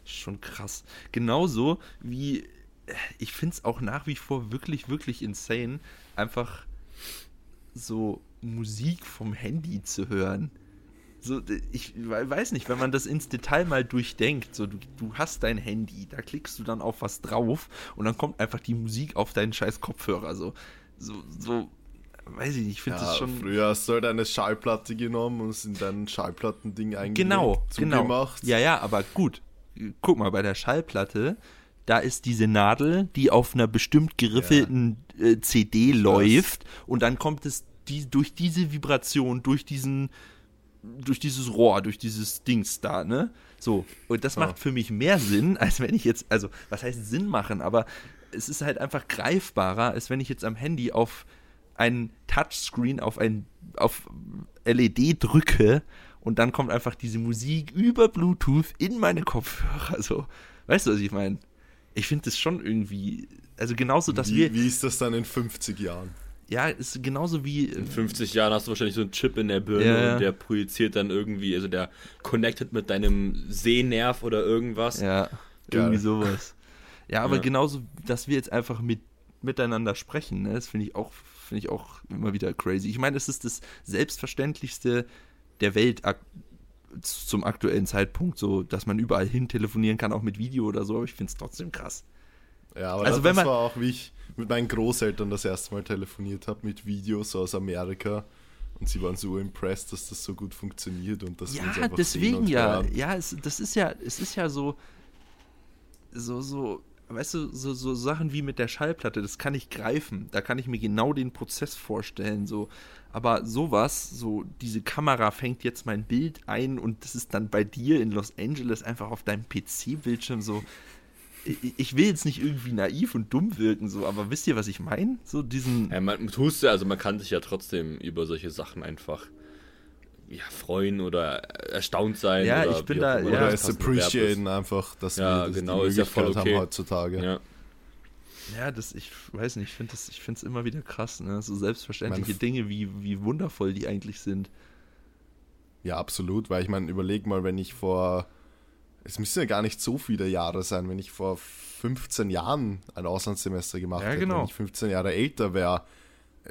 ist schon krass. Genauso wie, ich finde es auch nach wie vor wirklich, wirklich insane, einfach so Musik vom Handy zu hören. So, ich we- weiß nicht, wenn man das ins Detail mal durchdenkt, so du, du hast dein Handy, da klickst du dann auf was drauf und dann kommt einfach die Musik auf deinen scheiß Kopfhörer. So, so, so weiß ich nicht, ich finde ja, das schon. früher hast du halt eine Schallplatte genommen und es in dein Schallplattending eingelegt, Genau, genau. Ja, ja, aber gut. Guck mal, bei der Schallplatte, da ist diese Nadel, die auf einer bestimmt geriffelten äh, CD läuft und dann kommt es die, durch diese Vibration, durch diesen durch dieses Rohr, durch dieses Dings da, ne? So, und das Ja. macht für mich mehr Sinn, [laughs] als wenn ich jetzt, also, was heißt Sinn machen, aber es ist halt einfach greifbarer, als wenn ich jetzt am Handy auf einen Touchscreen, auf ein auf LED drücke und dann kommt einfach diese Musik über Bluetooth in meine Kopfhörer. [laughs] So, weißt du, was ich meine? Ich finde das schon irgendwie, also genauso, dass wie, wir, wie ist das dann in 50 Jahren? ja, ist genauso wie, In 50 Jahren hast du wahrscheinlich so einen Chip in der Birne Ja, und der projiziert dann irgendwie, also der connected mit deinem Sehnerv oder irgendwas. ja, Geil. irgendwie sowas. Ja, aber Ja. genauso, dass wir jetzt einfach mit, miteinander sprechen, ne, das finde ich auch, finde ich auch immer wieder crazy. Ich meine, es ist das Selbstverständlichste der Welt zum aktuellen Zeitpunkt, so, dass man überall hin telefonieren kann, auch mit Video oder so, aber ich finde es trotzdem krass. Ja, aber Also das wenn man- war auch, wie ich mit meinen Großeltern das erste Mal telefoniert habe, mit Videos aus Amerika. Und sie waren so impressed, dass das so gut funktioniert und dass wir uns Ja, einfach sehen deswegen und ja. hören. Ja, es, das ist ja, es ist ja so, so, so, weißt du, so, so Sachen wie mit der Schallplatte, das kann ich greifen. Da kann ich mir genau den Prozess vorstellen, so. Aber sowas, so, diese Kamera fängt jetzt mein Bild ein und das ist dann bei dir in Los Angeles einfach auf deinem PC-Bildschirm so. Ich, will jetzt nicht irgendwie naiv und dumm wirken, so, aber wisst ihr, was ich meine? So diesen. Ja, man tust ja, also man kann sich ja trotzdem über solche Sachen einfach ja, freuen oder erstaunt sein. Ja, oder ich bin da- ja. Oder das es appreciaten einfach, dass Ja, wir das genau, die ist ja voll Möglichkeit okay. haben heutzutage. Ja. Ja, das, ich weiß nicht, ich finde es ich find's immer wieder krass, ne? So selbstverständliche Mein- Dinge, wie, wie wundervoll die eigentlich sind. Ja, absolut, weil ich meine, überleg mal, wenn ich vor, es müssen ja gar nicht so viele Jahre sein, wenn ich vor 15 Jahren ein Auslandssemester gemacht Ja, hätte, genau. wenn ich 15 Jahre älter wäre,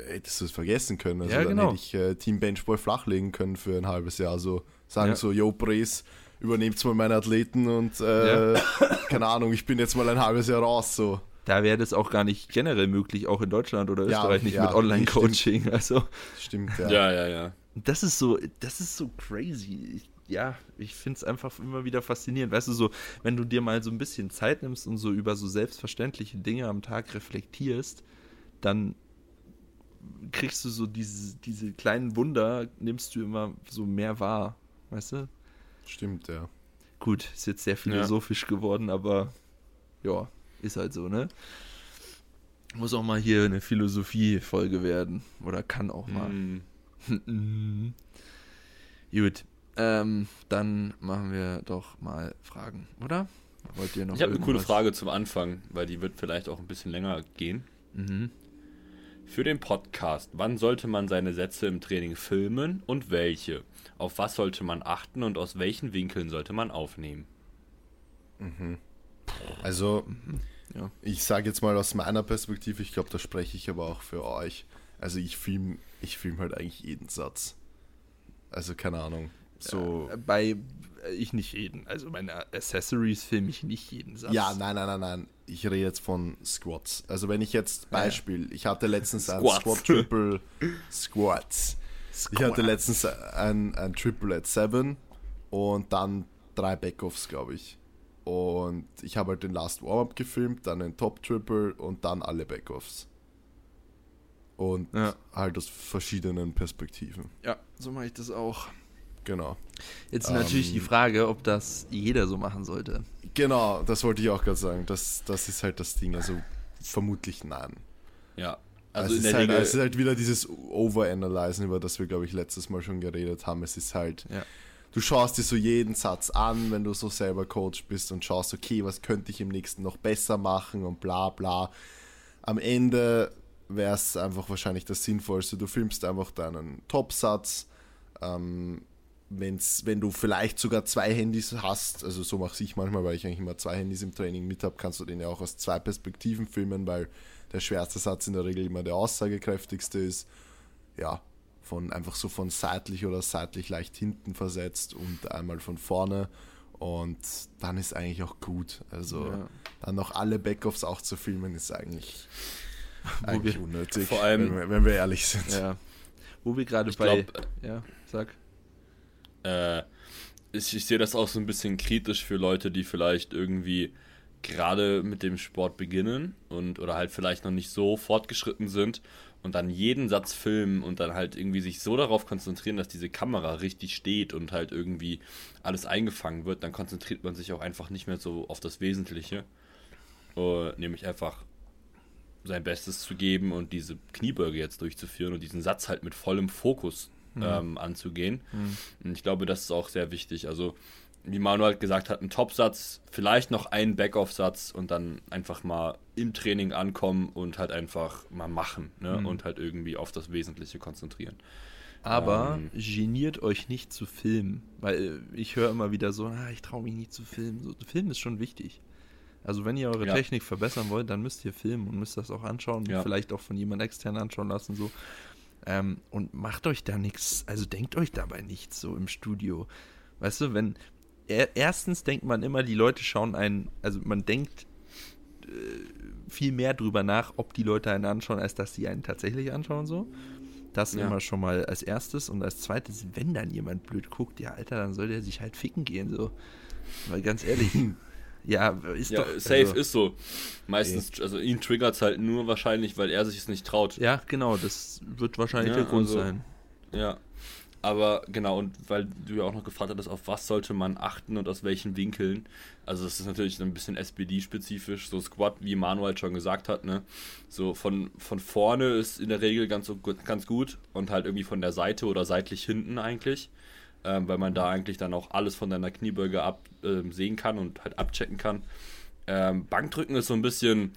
hättest du es vergessen können. Also Ja, dann genau. hätte ich äh, Team Benchball flachlegen können für ein halbes Jahr. So sagen Ja. so, yo, Pres, übernehmt mal meine Athleten und äh, [laughs] keine Ahnung, ich bin jetzt mal ein halbes Jahr raus. So. Da wäre das auch gar nicht generell möglich, auch in Deutschland oder Ja, Österreich nicht ja, mit Online-Coaching. Also, Stimmt, ja. Ja, ja, ja. das ist so, das ist so crazy. Ich, ja, ich finde es einfach immer wieder faszinierend. Weißt du, so, wenn du dir mal so ein bisschen Zeit nimmst und so über so selbstverständliche Dinge am Tag reflektierst, dann kriegst du so diese, diese kleinen Wunder, nimmst du immer so mehr wahr. Weißt du? Stimmt, ja. Gut, ist jetzt sehr philosophisch geworden, aber ja, ist halt so, ne? Muss auch mal hier eine Philosophie-Folge werden. Oder kann auch mal. Mhm. [laughs] Gut. Ähm, dann machen wir doch mal Fragen, oder? Wollt ihr noch Ich habe eine coole? Frage zum Anfang, weil die wird vielleicht auch ein bisschen länger gehen. Mhm. Für den Podcast, wann sollte man seine Sätze im Training filmen und welche? Auf was sollte man achten und aus welchen Winkeln sollte man aufnehmen? Also, Ja. ich sage jetzt mal aus meiner Perspektive, ich glaube, da spreche ich aber auch für euch. Also, ich film, ich film halt eigentlich jeden Satz. Also, keine Ahnung. So. Äh, Bei äh, ich nicht jeden. Also meine Accessories filme ich nicht jeden Satz. Ja, nein, nein, nein, nein. Ich rede jetzt von Squats. Also, wenn ich jetzt. Beispiel, ich hatte letztens ein Squats. Squat Triple Squats. Ich hatte letztens ein, ein Triple at 7 und dann drei Backoffs, glaube ich. Und ich habe halt den Last Warm-Up gefilmt, dann den Top Triple und dann alle Backoffs. Und Ja. halt aus verschiedenen Perspektiven. Ja, so mache ich das auch. Genau. Jetzt natürlich Ähm, die Frage, ob das jeder so machen sollte. Genau, das wollte ich auch gerade sagen. Das, das ist halt das Ding. Also vermutlich nein. Ja, Also, also in es, der ist halt, Regel. es ist halt wieder dieses Overanalyzen, über das wir, glaube ich, letztes Mal schon geredet haben. Es ist halt, Ja. du schaust dir so jeden Satz an, wenn du so selber Coach bist und schaust, okay, was könnte ich im nächsten noch besser machen und bla bla. Am Ende wäre es einfach wahrscheinlich das Sinnvollste. Du filmst einfach deinen Topsatz. Ähm, wenn's, wenn du vielleicht sogar zwei Handys hast, also so mache ich manchmal, weil ich eigentlich immer zwei Handys im Training mit habe, kannst du den ja auch aus zwei Perspektiven filmen, weil der schwerste Satz in der Regel immer der aussagekräftigste ist. Ja, von einfach so von seitlich oder seitlich leicht hinten versetzt und einmal von vorne. Und dann ist eigentlich auch gut. Also Ja. dann noch alle Backoffs auch zu filmen, ist eigentlich, eigentlich wir- unnötig. Vor allem- wenn, wir- wenn wir ehrlich sind. Ja. Wo wir gerade bei. glaub, ja, sag. Äh, ich, ich sehe das auch so ein bisschen kritisch für Leute, die vielleicht irgendwie gerade mit dem Sport beginnen und oder halt vielleicht noch nicht so fortgeschritten sind und dann jeden Satz filmen und dann halt irgendwie sich so darauf konzentrieren, dass diese Kamera richtig steht und halt irgendwie alles eingefangen wird, dann konzentriert man sich auch einfach nicht mehr so auf das Wesentliche. Äh, nämlich einfach sein Bestes zu geben und diese Kniebeuge jetzt durchzuführen und diesen Satz halt mit vollem Fokus ähm, anzugehen. Und ich glaube, das ist auch sehr wichtig. Also wie Manu halt gesagt hat, einen Topsatz, vielleicht noch einen Backoff-Satz und dann einfach mal im Training ankommen und halt einfach mal machen ne? Mhm. und halt irgendwie auf das Wesentliche konzentrieren. Aber Ähm. geniert euch nicht zu filmen, weil ich höre immer wieder so, ah, ich traue mich nicht zu filmen. So, filmen ist schon wichtig. Also wenn ihr eure Ja. Technik verbessern wollt, dann müsst ihr filmen und müsst das auch anschauen, Ja. vielleicht auch von jemand extern anschauen lassen so. Ähm, und macht euch da nichts, also denkt euch dabei nichts so im Studio. Weißt du, wenn er, erstens denkt man immer, die Leute schauen einen, also man denkt äh, viel mehr drüber nach, ob die Leute einen anschauen, als dass sie einen tatsächlich anschauen so. Das Ja. immer schon mal als erstes und als zweites, wenn dann jemand blöd guckt, ja Alter, dann soll der sich halt ficken gehen so. Weil ganz ehrlich, ja, ist Ja, doch safe also, ist so. Meistens, also ihn triggert es halt nur wahrscheinlich, weil er sich es nicht traut. Ja, genau, das wird wahrscheinlich Ja, der Grund also- sein. Ja. Aber genau, und weil du ja auch noch gefragt hattest, auf was sollte man achten und aus welchen Winkeln. Also das ist natürlich ein bisschen SPD-spezifisch. So Squat, wie Manuel schon gesagt hat, ne? So von, von vorne ist in der Regel ganz, ganz gut und halt irgendwie von der Seite oder seitlich hinten eigentlich. Ähm, weil man da eigentlich dann auch alles von deiner Kniebeuge ab, ähm, sehen kann und halt abchecken kann. Ähm, Bankdrücken ist so ein bisschen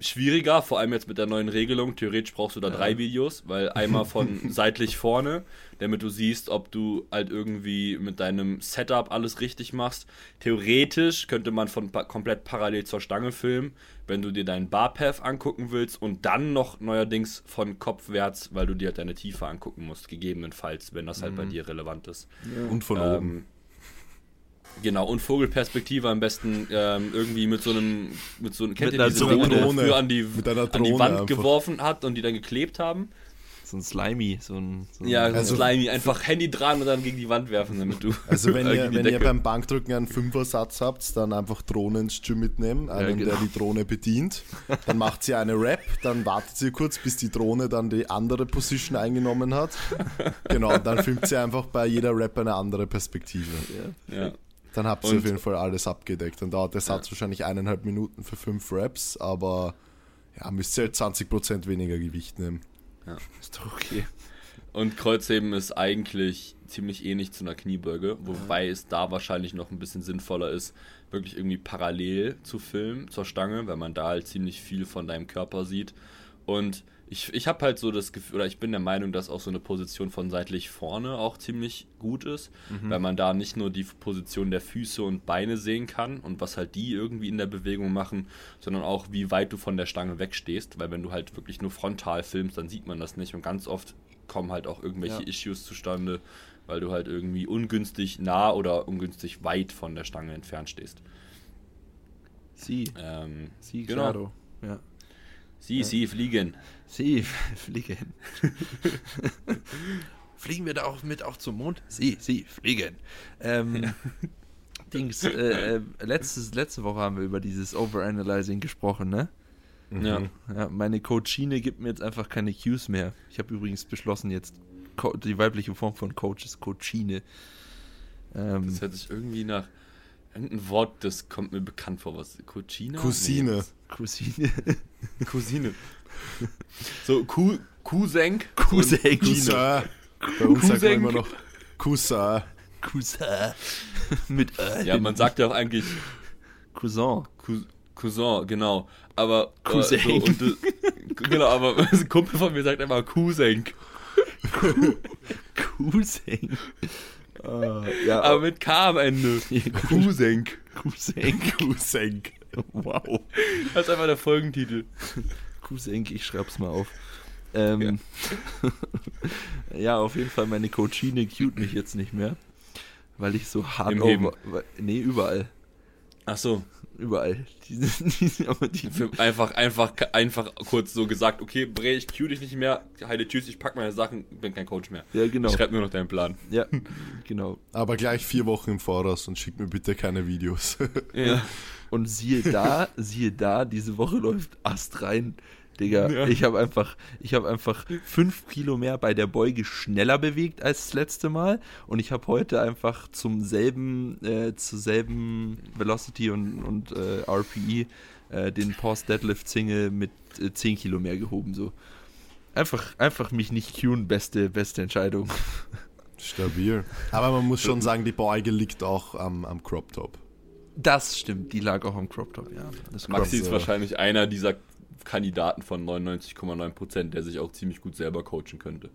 schwieriger, vor allem jetzt mit der neuen Regelung. Theoretisch brauchst du da drei Videos, weil einmal von [laughs] seitlich vorne, damit du siehst, ob du halt irgendwie mit deinem Setup alles richtig machst. Theoretisch könnte man von pa komplett parallel zur Stange filmen, wenn du dir deinen Barpath angucken willst und dann noch neuerdings von kopfwärts, weil du dir halt deine Tiefe angucken musst, gegebenenfalls, wenn das halt bei dir relevant ist. Und von oben. Genau, und Vogelperspektive am besten ähm, irgendwie mit so einem, mit so einem, kennt Mit ihr diese Drohne. Dinge, die früher an die, Mit einer an die Wand einfach. geworfen hat und die dann geklebt haben? So ein Slimy, so ein, so ein Ja, Also- so slimy, einfach Handy dran und dann gegen die Wand werfen, damit du. [laughs] Also wenn [laughs] ihr, wenn ihr beim Bankdrücken einen Fünfersatz habt, dann einfach Drohne ins Gym mitnehmen, einen, genau. der die Drohne bedient. Dann macht sie eine Rap, dann wartet sie kurz, bis die Drohne dann die andere Position eingenommen hat. [laughs] Genau, und dann filmt sie einfach bei jeder Rap eine andere Perspektive. ja. Dann habt ihr auf jeden Fall alles abgedeckt. Dann dauert der Satz wahrscheinlich eineinhalb Minuten für fünf Raps, aber ja, müsst ihr halt 20% weniger Gewicht nehmen. ist doch okay. Und Kreuzheben ist eigentlich ziemlich ähnlich zu einer Kniebeuge, wobei es da wahrscheinlich noch ein bisschen sinnvoller ist, wirklich irgendwie parallel zu filmen zur Stange, weil man da halt ziemlich viel von deinem Körper sieht. Und ich, ich habe halt so das Gefühl, oder ich bin der Meinung, dass auch so eine Position von seitlich vorne auch ziemlich gut ist, weil man da nicht nur die Position der Füße und Beine sehen kann und was halt die irgendwie in der Bewegung machen, sondern auch wie weit du von der Stange wegstehst, weil wenn du halt wirklich nur frontal filmst, dann sieht man das nicht und ganz oft kommen halt auch irgendwelche Ja. Issues zustande, weil du halt irgendwie ungünstig nah oder ungünstig weit von der Stange entfernt stehst. Sie, Ähm, sie, genau. claro. Ja. Sie, sie fliegen. Sie, [laughs] fliegen. [laughs] fliegen wir da auch mit auch zum Mond? Sie, sie, fliegen. Ähm, [laughs] Dings, äh, äh, letztes, letzte Woche haben wir über dieses Overanalyzing gesprochen, ne? Ja. Ja, meine Coachine gibt mir jetzt einfach keine Cues mehr. Ich habe übrigens beschlossen, jetzt Co die weibliche Form von Coach ist Coachine. Ähm, Das hört sich irgendwie nach irgendein Wort, das kommt mir bekannt vor. Was? Cousine? Cousine. Cousine. Nee, Cousine. [laughs] so, Ku Cousin. Cousin. Bei uns sagt man immer noch Cousin. Cousin. Mit Ö. Ja, man sagt ja auch eigentlich Cousin. Cou- Cousin, genau. Aber. äh, Cousin. so, und, äh, genau, aber [laughs] ein Kumpel von mir sagt immer Cousin. Cousin. Äh, ja, Aber mit K am Ende. Cousin. Cousin. Cousin. Wow. Das ist einfach der Folgentitel. Cousin, ich schreib's mal auf. Ähm, ja. [laughs] auf jeden Fall, meine Coachine cute mich jetzt nicht mehr. Weil ich so hart Im Heben. over. Nee, überall. Ach so. Überall. Die, [laughs] die, aber die, einfach, einfach, einfach kurz so gesagt, okay, Bre, ich cue dich nicht mehr, heide tschüss, ich pack meine Sachen, bin kein Coach mehr. ja, genau. Ich schreib nur noch deinen Plan. Ja, [laughs] genau. Aber gleich vier Wochen im Voraus und schickt mir bitte keine Videos. Ja. Und siehe da, siehe da, diese Woche läuft Ast rein. Digga, Ja. ich habe einfach, ich habe einfach fünf Kilo mehr bei der Beuge schneller bewegt als das letzte Mal und ich habe heute einfach zum selben, äh, zur selben Velocity und, und äh, RPE äh, den Pause Deadlift Single mit äh, 10 Kilo mehr gehoben, so. Einfach, einfach mich nicht cueen, beste, beste Entscheidung. [laughs] Stabil. Aber man muss schon sagen, die Beuge liegt auch am, am Crop Top. Das stimmt, die lag auch am Crop Top, ja. Das Crop Maxi ist so. wahrscheinlich einer dieser Kandidaten von 99,9%, der sich auch ziemlich gut selber coachen könnte. Er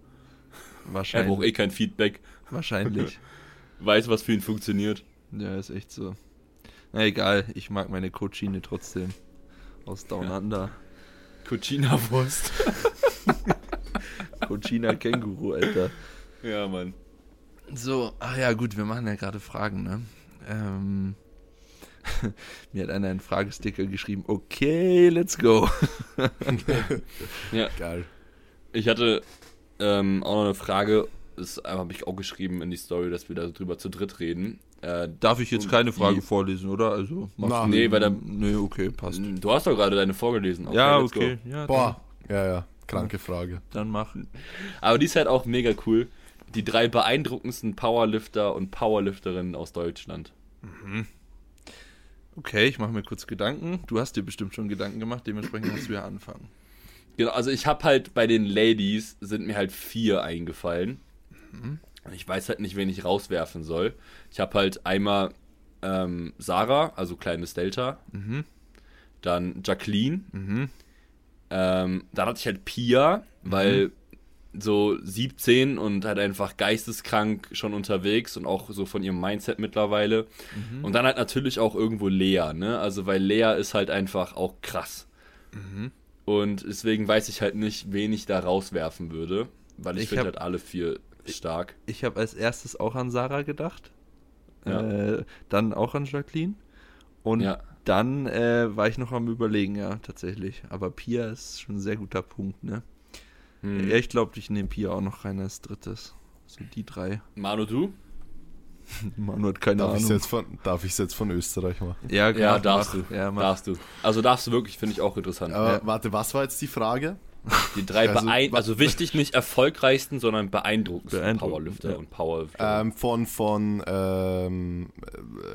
braucht wahrscheinlich. eh kein Feedback, Wahrscheinlich. [laughs] weiß, was für ihn funktioniert. Ja, ist echt so. Na egal, ich mag meine Coachine trotzdem. Aus Down Ja. Under. Cochina-Wurst. [laughs] Coachina Känguru, Alter. ja, Mann. So, ach ja, gut, wir machen ja gerade Fragen, ne? Ähm, [laughs] mir hat einer einen Fragesticker geschrieben, okay, let's go. [laughs] Ja, Geil. ich hatte ähm, auch noch eine Frage, das habe ich auch geschrieben in die Story, dass wir darüber zu dritt reden. Äh, Darf ich jetzt keine Frage Die- vorlesen, oder? Also, machst Na, du- nee, weil dann- Nee, okay, passt. du hast doch gerade deine vorgelesen. ja, let's go. okay. Ja, Boah. Ja, ja. Kranke Frage. Dann, machen. Aber die ist halt auch mega cool. Die drei beeindruckendsten Powerlifter und Powerlifterinnen aus Deutschland. Okay, ich mache mir kurz Gedanken. Du hast dir bestimmt schon Gedanken gemacht, dementsprechend kannst du ja anfangen. Genau, also ich habe halt bei den Ladies sind mir halt vier eingefallen. Ich weiß halt nicht, wen ich rauswerfen soll. Ich habe halt einmal ähm, Sarah, also kleines Delta. Dann Jacqueline. Ähm, dann hatte ich halt Pia, weil so 17 und halt einfach geisteskrank schon unterwegs und auch so von ihrem Mindset mittlerweile. Und dann halt natürlich auch irgendwo Lea, ne? Also weil Lea ist halt einfach auch krass. Und deswegen weiß ich halt nicht, wen ich da rauswerfen würde, weil ich, Ich finde halt alle vier stark. Ich habe als erstes auch an Sarah gedacht. Ja. Äh, dann auch an Jacqueline. Und Ja. dann äh, war ich noch am Überlegen, ja, tatsächlich. Aber Pia ist schon ein sehr guter Punkt, ne? Hm. Ja, ich glaube, ich nehme Pia auch noch rein als drittes. So die drei. Manu, du? [laughs] Manu hat keine Darf ich es Ahnung. jetzt, von- darf ich's jetzt von Österreich machen? Ja, Ja, mach, darfst mach. du. Ja, darfst du. Also darfst du wirklich, finde ich auch interessant. Aber Ja. warte, was war jetzt die Frage? Die drei Also, also wichtig nicht erfolgreichsten, sondern beeindruckendsten Beeindruckend, Powerlifter ja. und Powerlifter. Ähm, von von ähm,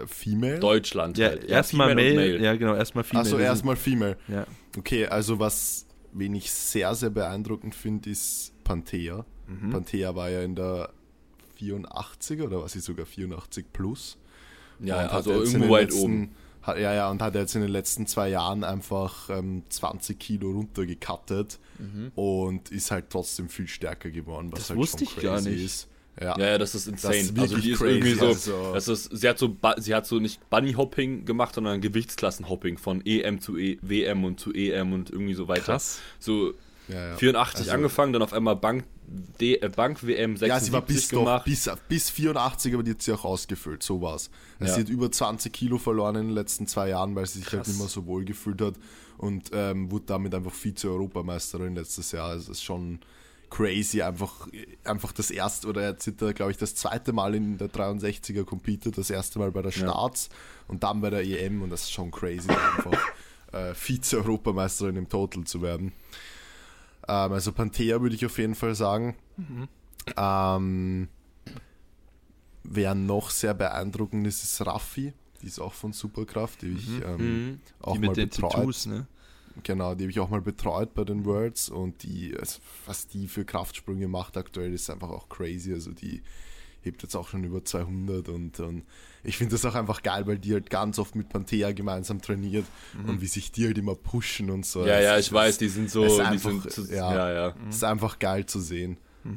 äh, Female? Deutschland Ja, halt. erstmal Female Mail. und Ja, genau, erstmal Female. Achso, erstmal Female. Ja. Okay, also was, wen ich sehr, sehr beeindruckend finde, ist Panthea. Mhm. Panthea war ja in der 84 oder was ist sogar 84 plus. Ja, Und hat also irgendwo den weit letzten, oben. Hat, ja, ja, und hat jetzt in den letzten zwei Jahren einfach ähm, 20 Kilo runtergekattet und ist halt trotzdem viel stärker geworden, was Das halt wusste schon ich gar nicht. ist. Ja, Ja, das ist insane. ist also die ist crazy, irgendwie so, also- das ist, sie hat so, sie hat so nicht Bunny Hopping gemacht, sondern Gewichtsklassenhopping von EM zu e WM und zu EM und irgendwie so weiter. Krass. So ja, ja. 84 Also- angefangen, dann auf einmal Bank D, äh, Bank WM 76 Ja, sie war bis, doch, gemacht. bis, bis 84, aber die hat sie auch ausgefüllt, so war's. Also Ja. Sie hat über 20 Kilo verloren in den letzten zwei Jahren, weil sie sich halt Krass. nicht mehr so wohl gefühlt hat und ähm, wurde damit einfach Vize-Europameisterin letztes Jahr. Also das ist schon crazy, einfach, einfach das erste, oder jetzt sind da, glaube ich, das zweite Mal in der 63er competed, das erste Mal bei der Starts und dann bei der EM und das ist schon crazy, einfach [laughs] äh, Vize-Europameisterin im Total zu werden. Ähm, also Panthea würde ich auf jeden Fall sagen. Ähm, wer noch sehr beeindruckend ist, ist Raffi. Die ist auch von Superkraft, die ich ähm, Mhm. auch Die mal mit den betreut. Tattoos, ne? Genau, die habe ich auch mal betreut bei den Worlds und die, also was die für Kraftsprünge macht aktuell, ist einfach auch crazy. Also die hebt jetzt auch schon über 200 und, und ich finde das auch einfach geil, weil die halt ganz oft mit Panthea gemeinsam trainiert und wie sich die halt immer pushen und so. Ja, Das ja, ist- ich weiß, die sind so, es die einfach- sind zu, ja. ja, ja. Das ist einfach geil zu sehen.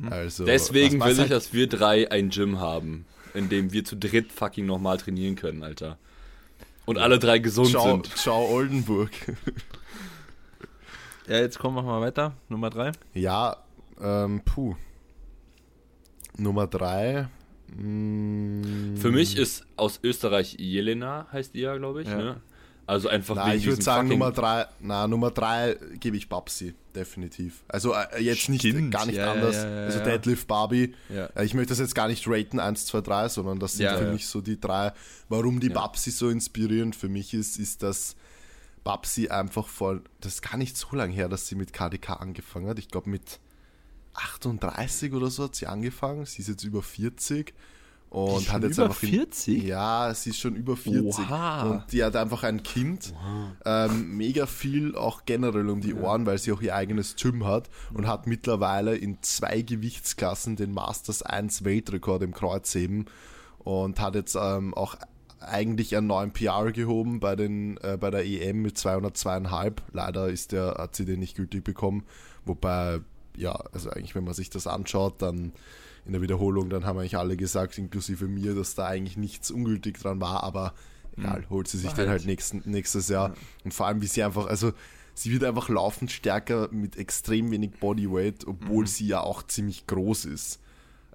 Also, Deswegen will ich, halt- dass wir drei ein Gym haben, in dem wir zu dritt fucking nochmal trainieren können, Alter. Und alle drei gesund Ciao, sind. ciao Oldenburg. [laughs] Ja, jetzt kommen wir mal weiter. Nummer drei. Ja, ähm, puh. Nummer drei. mm, Für mich ist aus Österreich Jelena, heißt die ja, glaube ich, Ja. ne? Also einfach Na, wegen ich würde sagen, Nummer drei, na, Nummer drei gebe ich Babsi, definitiv. Also äh, jetzt nicht, Stimmt, gar nicht ja, anders. ja, ja, also ja. Deadlift Barbie. Ja. Äh, Ich möchte das jetzt gar nicht raten, 1, 2, 3, sondern das sind Ja, für ja. mich so die drei. Warum die Ja. Babsi so inspirierend für mich ist, ist, dass Babsi einfach vor, das ist gar nicht so lange her, dass sie mit KDK angefangen hat. Ich glaube mit 38 oder so hat sie angefangen. Sie ist jetzt über 40 Und hat jetzt über einfach in- 40? Ja, sie ist schon über 40. Oha. Und die hat einfach ein Kind. Ähm, mega viel auch generell um die Ohren, weil sie auch ihr eigenes Gym hat und hat mittlerweile in zwei Gewichtsklassen den Masters 1 Weltrekord im Kreuzheben und hat jetzt ähm, auch eigentlich einen neuen PR gehoben bei, den, äh, bei der EM mit 202,5. Leider ist der, hat sie den nicht gültig bekommen. Wobei, ja, also eigentlich, wenn man sich das anschaut, dann in der Wiederholung, dann haben eigentlich alle gesagt, inklusive mir, dass da eigentlich nichts ungültig dran war, aber egal, holt sie sich War den halt- halt nächsten, nächstes Jahr. Und vor allem, wie sie einfach, also sie wird einfach laufend stärker mit extrem wenig Bodyweight, obwohl sie ja auch ziemlich groß ist.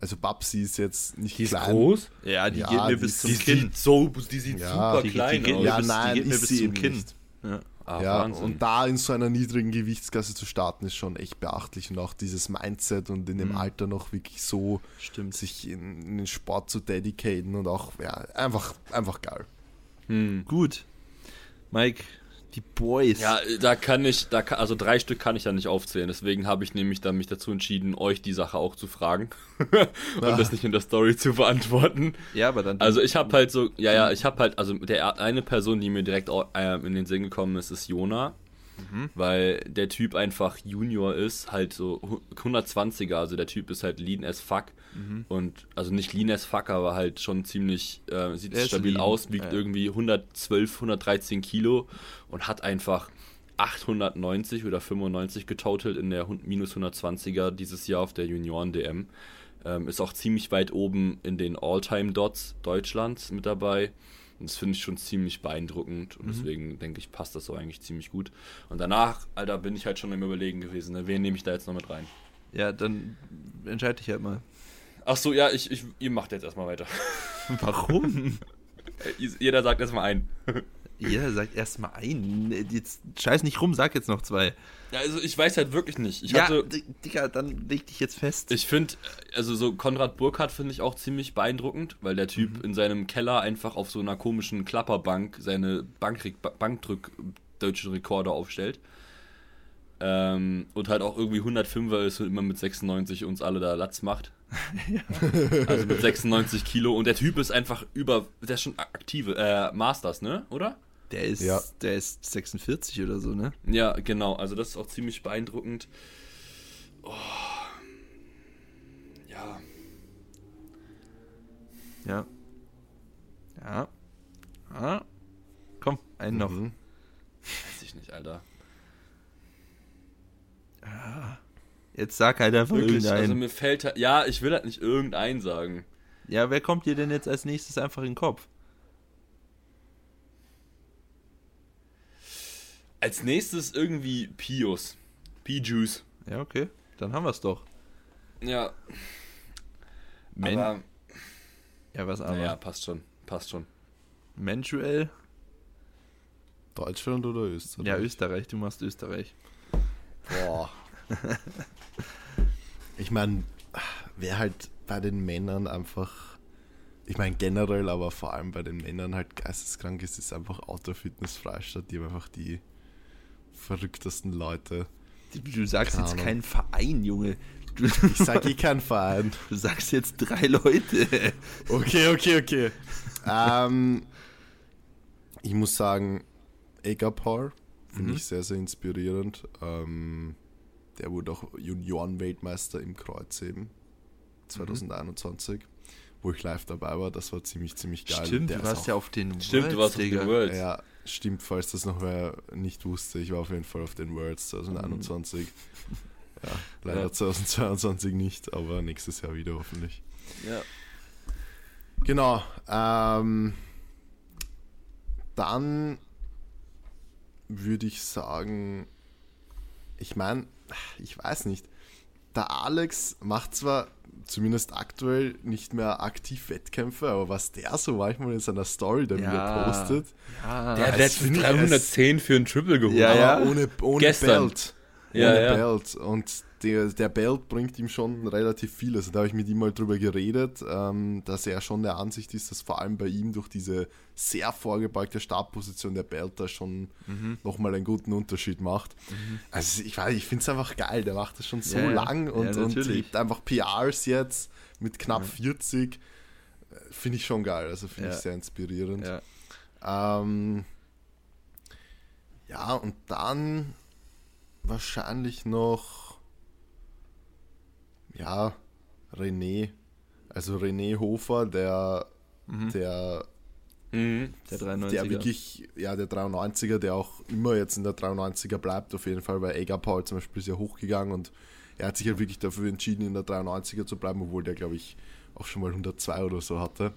Also Babsi ist jetzt nicht Die ist klein. groß. Ja, die Ja, geht mir die bis ist- zum Die Kinn. sieht so, die sieht Ja, super Die, die klein geht aus. mir Ja, nein, die geht mir ist bis zum Kinn. nicht. Ja. Ah, Ja, und da in so einer niedrigen Gewichtsklasse zu starten, ist schon echt beachtlich. Und auch dieses Mindset und in dem Alter noch wirklich so Stimmt. sich in, in den Sport zu dedicaten und auch, ja, einfach, einfach geil. Gut. Mike, die Boys. Ja, da kann ich, da kann, also drei Stück kann ich da nicht aufzählen. Deswegen habe ich nämlich dann mich dazu entschieden, euch die Sache auch zu fragen [laughs] und Ah. das nicht in der Story zu beantworten. ja aber dann. Also ich habe halt so, ja, ja, ich habe halt, also der eine Person, die mir direkt äh, in den Sinn gekommen ist, ist Jona. Weil der Typ einfach Junior ist, halt so hu- 120er, also der Typ ist halt lean as fuck. Und, also nicht lean as fuck, aber halt schon ziemlich, äh, sieht Er ist stabil lean, aus, wiegt ja. irgendwie 112, 113 Kilo und hat einfach 890 oder 95 getotelt in der minus 120er dieses Jahr auf der Junioren-DM. Ähm, ist auch ziemlich weit oben in den All-Time-Dots Deutschlands mit dabei. Und das finde ich schon ziemlich beeindruckend. Und deswegen denke ich, passt das so eigentlich ziemlich gut. Und danach, Alter, bin ich halt schon im Überlegen gewesen. Ne? Wen nehme ich da jetzt noch mit rein? ja, dann entscheide dich halt mal. Ach so, ja, ich, ich, ihr macht jetzt erstmal weiter. [laughs] Warum? [laughs] Jeder sagt erstmal ein. Jeder sagt erstmal ein. Jetzt scheiß nicht rum, sag jetzt noch zwei. Ja, also ich weiß halt wirklich nicht. Ich ja, hatte. Digga, dann leg dich jetzt fest. Ich finde, also so Konrad Burkhardt finde ich auch ziemlich beeindruckend, weil der Typ in seinem Keller einfach auf so einer komischen Klapperbank seine Bankre Bankdrück deutschen Rekorde aufstellt. Ähm, und halt auch irgendwie 105er ist und immer mit 96 uns alle da Latz macht. [laughs] Also mit 96 Kilo. Und der Typ ist einfach über, der ist schon aktive, äh, Masters, ne? Oder? Der ist, Ja. der ist 46 oder so, ne? Ja, genau. Also das ist auch ziemlich beeindruckend. Oh. Ja. Ja. Ja. Ja. Komm, einen noch. Mhm. Weiß ich nicht, Alter. Jetzt sag halt einfach Wirklich, irgendeinen. also mir fällt halt, ja, ich will halt nicht irgendeinen sagen. ja, wer kommt dir denn jetzt als nächstes einfach in den Kopf? Als nächstes irgendwie Pius. P-Juice. Ja, okay. Dann haben wir es doch. Ja, Men aber, ja, was aber? naja, passt schon, passt schon. Mensuell? Deutschland oder Österreich? Ja, Österreich. Du machst Österreich. Boah. [laughs] ich meine, wer halt bei den Männern einfach, ich meine generell, aber vor allem bei den Männern halt geisteskrank ist, ist einfach Outdoor Fitness Freistadt. Die haben einfach die verrücktesten Leute. Du, du sagst Keine jetzt Ahnung. keinen Verein, Junge. Du, Ich sage eh keinen Verein. [laughs] du sagst jetzt drei Leute. Okay, okay, okay. ähm, ich muss sagen, Egapar finde ich sehr, sehr inspirierend. Ähm, der wurde auch Junioren-Weltmeister im Kreuzheben 2021, wo ich live dabei war. Das war ziemlich, ziemlich geil. Stimmt, der du warst auch- ja auf den Stimmt, du warst auf Digga. den Worlds. Ja, stimmt, falls das noch wer nicht wusste. Ich war auf jeden Fall auf den Worlds 2021. [laughs] Ja, [laughs] leider Ja. 2022 nicht, aber nächstes Jahr wieder hoffentlich. Ja. Genau. Ähm, dann würde ich sagen, ich meine, ich weiß nicht. Der Alex macht zwar zumindest aktuell nicht mehr aktiv Wettkämpfe, aber was der so manchmal in seiner Story dann Ja. wieder postet, Ja, Der hat das letztens finde ich 310 für ein Triple geholt. Ja, ja. ohne, ohne Gestern. Belt. Ja, ohne ja. Belt. Und der, der Belt bringt ihm schon relativ viel. Also da habe ich mit ihm mal drüber geredet, ähm, dass er schon der Ansicht ist, dass vor allem bei ihm durch diese sehr vorgebeugte Startposition der Belt da schon Mhm. nochmal einen guten Unterschied macht. Also ich weiß, ich finde es einfach geil. Der macht das schon so Ja, lang und, Ja, und hebt einfach PRs jetzt mit knapp 40. finde ich schon geil. Also finde Ja. ich sehr inspirierend. Ja. Ähm, ja, und dann wahrscheinlich noch, ja, René. Also René Hofer, der, der, Mhm. Der 93er. der wirklich, ja, der 93er, der auch immer jetzt in der 93er bleibt, auf jeden Fall, weil Egar Paul zum Beispiel ist ja hochgegangen und er hat sich halt wirklich dafür entschieden, in der 93er zu bleiben, obwohl der, glaube ich, auch schon mal 102 oder so hatte.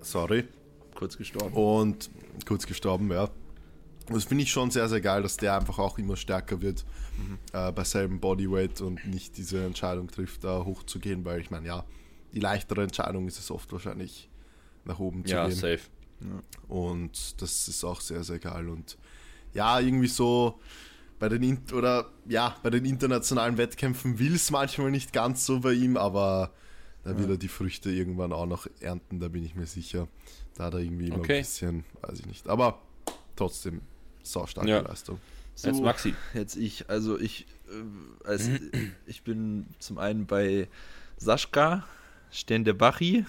Sorry. Kurz gestorben. Und kurz gestorben, ja. Das finde ich schon sehr, sehr geil, dass der einfach auch immer stärker wird äh, bei selben Bodyweight und nicht diese Entscheidung trifft, da hochzugehen, weil ich meine, ja, die leichtere Entscheidung ist es oft wahrscheinlich nach oben zu Ja, gehen. safe. Und das ist auch sehr, sehr geil. Und ja, irgendwie so bei den In oder ja, bei den internationalen Wettkämpfen will es manchmal nicht ganz so bei ihm, aber da will er die Früchte irgendwann auch noch ernten, da bin ich mir sicher. Da hat er irgendwie immer Okay. ein bisschen, weiß ich nicht. Aber trotzdem, saustarke Ja. Leistung. So, Jetzt Maxi. Jetzt ich, also ich, äh, als, ich bin zum einen bei Sascha Stendebachi.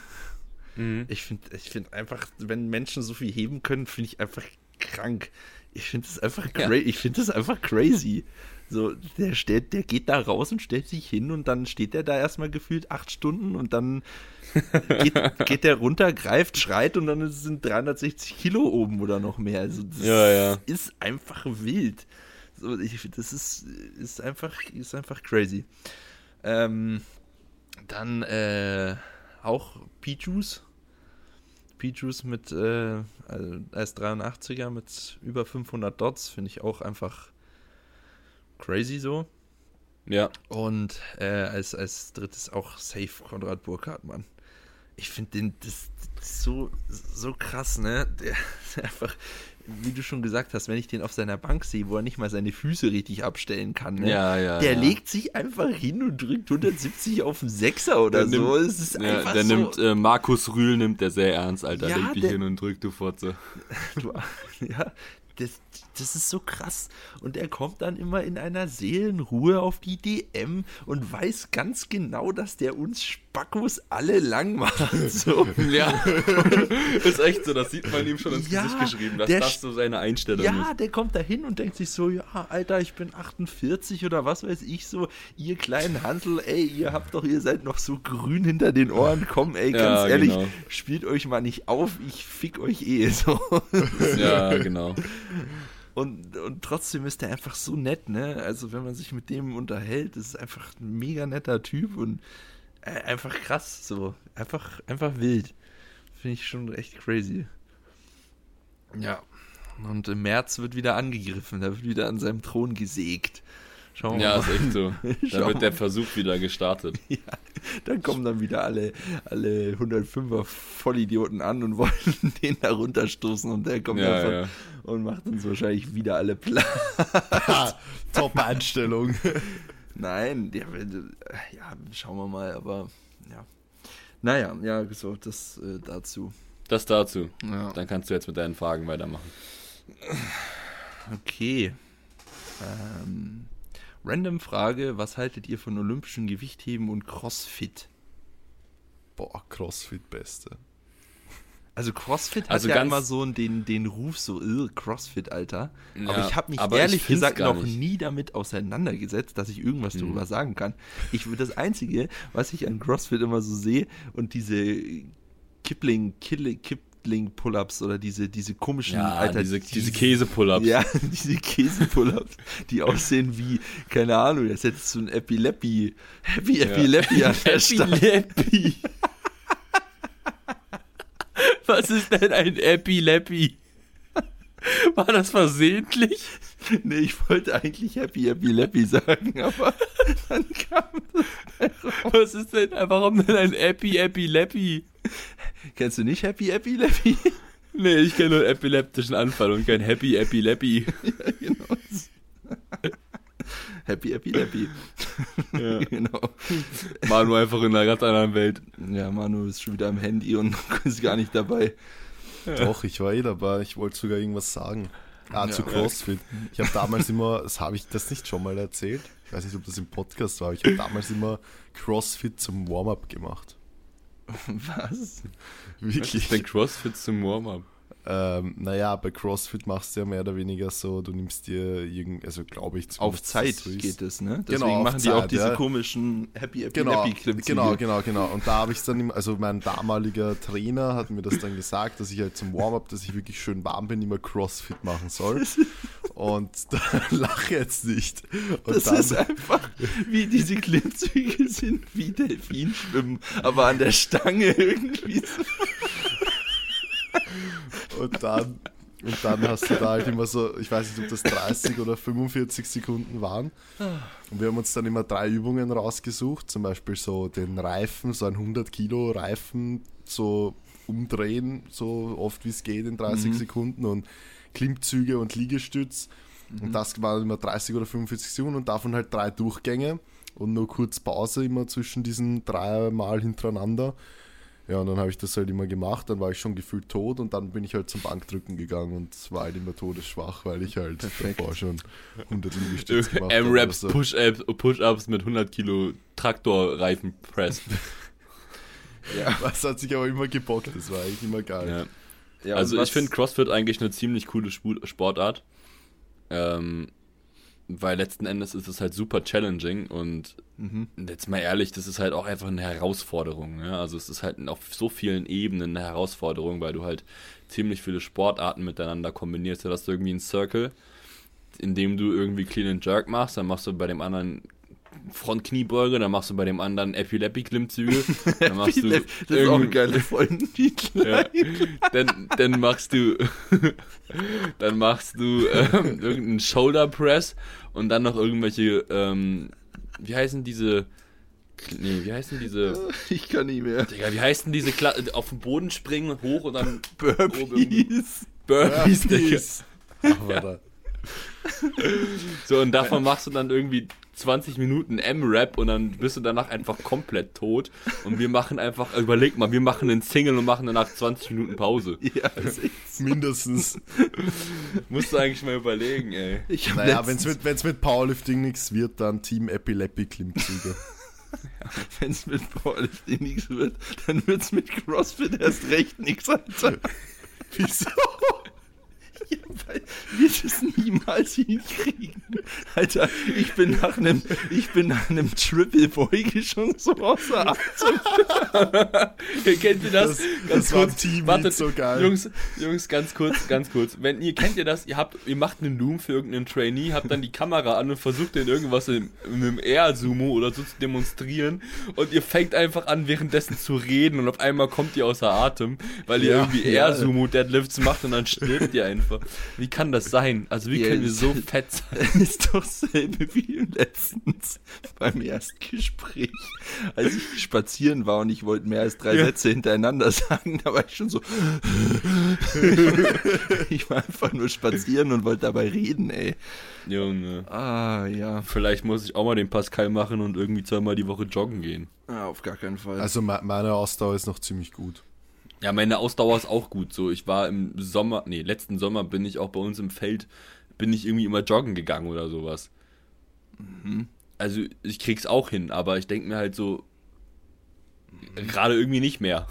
Mhm. Ich finde ich find einfach, wenn Menschen so viel heben können, finde ich einfach krank. Ich finde einfach Ja. ich finde es einfach crazy. So, der stellt, der geht da raus und stellt sich hin und dann steht er da erstmal gefühlt acht Stunden und dann [laughs] geht, geht der runter, greift, schreit und dann sind 360 Kilo oben oder noch mehr. Also das Ja, ja. ist einfach wild. So, ich, das ist, ist, einfach, ist einfach crazy. Ähm, dann äh, auch Pichus. Pichus mit äh, also als 83er mit über 500 Dots finde ich auch einfach crazy so. Ja. Und äh, als, als drittes auch safe Konrad Burkhardt, Mann. Ich finde den das, das so, so krass, ne? Der [laughs] ist einfach, wie du schon gesagt hast, wenn ich den auf seiner Bank sehe, wo er nicht mal seine Füße richtig abstellen kann, ne? Ja, ja, Der ja. legt sich einfach hin und drückt 170 auf den Sechser oder Der so. nimmt- es ist Ja, einfach der so. nimmt, äh, Markus Rühl nimmt der sehr ernst, Alter. Ja, Leg dich der- hin und drück, du Fotze. [laughs] Du, ja, das, das ist so krass. Und er kommt dann immer in einer Seelenruhe auf die DM und weiß ganz genau, dass der uns Spackos alle lang macht. [laughs] So. Ja, [laughs] ist echt so, das sieht man ihm schon ins Ja, Gesicht geschrieben, dass der das so seine Einstellung Ja, ist. der kommt da hin und denkt sich so, ja, Alter, ich bin 48 oder was weiß ich so, ihr kleinen Hansel, ey, ihr habt doch, ihr seid noch so grün hinter den Ohren, komm, ey, ganz Ja, ehrlich, genau. spielt euch mal nicht auf, ich fick euch eh, so. [laughs] Ja, genau. Und, und trotzdem ist er einfach so nett, ne? Also wenn man sich mit dem unterhält, das ist einfach ein mega netter Typ und einfach krass, so. Einfach, einfach wild. Finde ich schon echt crazy. Ja. Und im März wird wieder angegriffen, da wird wieder an seinem Thron gesägt. Schauen wir Ja, mal. ist echt so. [laughs] Da wird der. Versuch wieder gestartet. [laughs] Ja, dann kommen dann wieder alle, alle 105er Vollidioten an und [laughs] wollen den da runterstoßen und der kommt Ja, einfach ja. und macht uns wahrscheinlich wieder alle platt. Ha, Top-Einstellung. Nein, ja, ja, schauen wir mal, aber ja. Naja, ja, so, das äh, dazu. Das dazu. Ja. Dann kannst du jetzt mit deinen Fragen weitermachen. Okay. Ähm, random Frage, was haltet ihr von olympischen Gewichtheben und Crossfit? Boah, Crossfit Beste. Also Crossfit hat Also ja immer so den, den Ruf, so "Ugh, Crossfit, Alter. aber Ja, ich habe mich aber ich ehrlich gesagt noch nicht. Mhm. nie damit auseinandergesetzt, dass ich irgendwas darüber sagen kann. Ich das Einzige, was ich an Crossfit immer so sehe und diese Kipling, Kille, Kipling Pull-ups oder diese, diese komischen, Ja, Alter, diese, diese Käse-Pull-Ups. Ja, [laughs] diese Käse-Pull-ups, die aussehen wie, keine Ahnung, als hättest du ein Epileppi, Happy Epileppi an der. [laughs] Epileppi. Was ist denn ein Epileppi? War das versehentlich? Nee, ich wollte eigentlich Happy Epileppi sagen, aber dann kam das. Was ist denn, warum denn ein Epi Epileppi? Kennst du nicht Happy Epileppi? Nee, ich kenne nur einen epileptischen Anfall und kein Happy Epileppi. genau. Happy Epileppi. [laughs] Ja. [laughs] genau. Manu einfach in einer ganz anderen Welt. Ja, Manu ist schon wieder am Handy und [laughs] ist gar nicht dabei. Doch, ich war eh dabei. Ich wollte sogar irgendwas sagen. Ah, Ja. zu CrossFit. Ich habe damals immer, das habe ich das nicht schon mal erzählt. Ich weiß nicht, ob das im Podcast war, aber ich habe damals immer CrossFit zum Warm-up gemacht. Was? Was Wirklich. ist denn CrossFit zum Warm-up? Ähm, naja, bei CrossFit machst du ja mehr oder weniger so, du nimmst dir irgend, also glaube ich Auf Zeit geht es, ne? Genau, Deswegen auf machen die auch diese ja. komischen Happy Happy Genau, Happy Klimmzüge. genau, genau, genau. Und da habe ich dann, immer, also mein damaliger Trainer hat mir das dann gesagt, dass ich halt zum Warm-up, dass ich wirklich schön warm bin, immer CrossFit machen soll. [laughs] Und [laughs] da lache jetzt nicht. Und Das dann, ist einfach, wie diese Klimmzüge sind, wie Delfinschwimmen, aber an der Stange irgendwie. So. [laughs] Und dann, und dann hast du da halt immer so, ich weiß nicht, ob das 30 oder 45 Sekunden waren. Und wir haben uns dann immer drei Übungen rausgesucht, zum Beispiel so den Reifen, so ein 100 Kilo Reifen, so umdrehen, so oft wie es geht in 30 Sekunden und Klimmzüge und Liegestütz. Und das waren immer 30 oder 45 Sekunden und davon halt drei Durchgänge und nur kurz Pause immer zwischen diesen dreimal hintereinander. Ja, und dann habe ich das halt immer gemacht, dann war ich schon gefühlt tot und dann bin ich halt zum Bankdrücken gegangen und war halt immer todesschwach, weil ich halt Perfekt. davor schon 100 Liegestütze [laughs] gemacht habe. M-Raps. Push-Ups Push mit 100 Kilo Traktorreifen-Press. [laughs] Ja. Das hat sich aber immer gebockt, das war eigentlich immer geil. ja. Ja, also ich finde CrossFit eigentlich eine ziemlich coole Sportart. Ähm, weil letzten Endes ist es halt super challenging und Mhm. jetzt mal ehrlich, das ist halt auch einfach eine Herausforderung. Ja? Also es ist halt auf so vielen Ebenen eine Herausforderung, weil du halt ziemlich viele Sportarten miteinander kombinierst. Du hast irgendwie einen Circle, in dem du irgendwie Clean and Jerk machst, dann machst du bei dem anderen Frontkniebeuge, dann machst du bei dem anderen Epileptic-Klimmzüge, [laughs] dann machst du das ist auch geiler Folgentitel. [laughs] ja. dann, dann machst du [laughs] dann machst du ähm, irgendeinen Shoulder Press und dann noch irgendwelche ähm, wie heißen diese nee, wie heißen diese Ich kann nicht mehr. Digga, wie heißen diese Kla auf den Boden springen hoch und dann Burpees. Burpees, Digga. Aber da, So und davon machst du dann irgendwie 20 Minuten M-Rap und dann bist du danach einfach komplett tot und wir machen einfach überleg mal, wir machen einen Single und machen danach 20 Minuten Pause. [laughs] Ja, so. [laughs] mindestens. Musst du eigentlich mal überlegen, ey. Ich Naja, wenn es mit, wenn's mit Powerlifting nichts wird, dann Team Epileptic Klimmzüge. [laughs] wenn es mit Powerlifting nichts wird, dann wird es mit CrossFit erst recht nichts, Alter. Wieso? Ja, weil wir das niemals hinkriegen. Alter, ich bin nach einem, ich bin nach einem Triple Beuge schon so außer Atem. Kennt ihr das? Das- das im Team wartet, so geil. Jungs, Jungs, ganz kurz, ganz kurz. Wenn ihr kennt ihr das, ihr habt, ihr macht einen Loom für irgendeinen Trainee, habt dann die Kamera an und versucht den irgendwas in, in einem Air-Sumo oder so zu demonstrieren und ihr fängt einfach an, währenddessen zu reden und auf einmal kommt ihr außer Atem, weil ihr Ja, irgendwie ja. Air-Sumo Deadlifts macht und dann stirbt ihr einfach. Wie kann das sein? Also wie Ja, können wir so fett [laughs] sein? ist doch dasselbe wie letztens beim Erstgespräch, als ich spazieren war und ich wollte mehr als drei Ja. Sätze hintereinander [laughs] sagen, da war ich schon so. [laughs] ich war einfach nur spazieren und wollte dabei reden, ey. Junge. Ah, ja. Vielleicht muss ich auch mal den Pascal machen und irgendwie zweimal die Woche joggen gehen. Ah, auf gar keinen Fall. Also me- meine Ausdauer ist noch ziemlich gut. Ja, meine Ausdauer ist auch gut. So, ich war im Sommer, nee, letzten Sommer bin ich auch bei uns im Feld, bin ich irgendwie immer joggen gegangen oder sowas. Also ich krieg's auch hin, aber ich denke mir halt so, gerade irgendwie nicht mehr.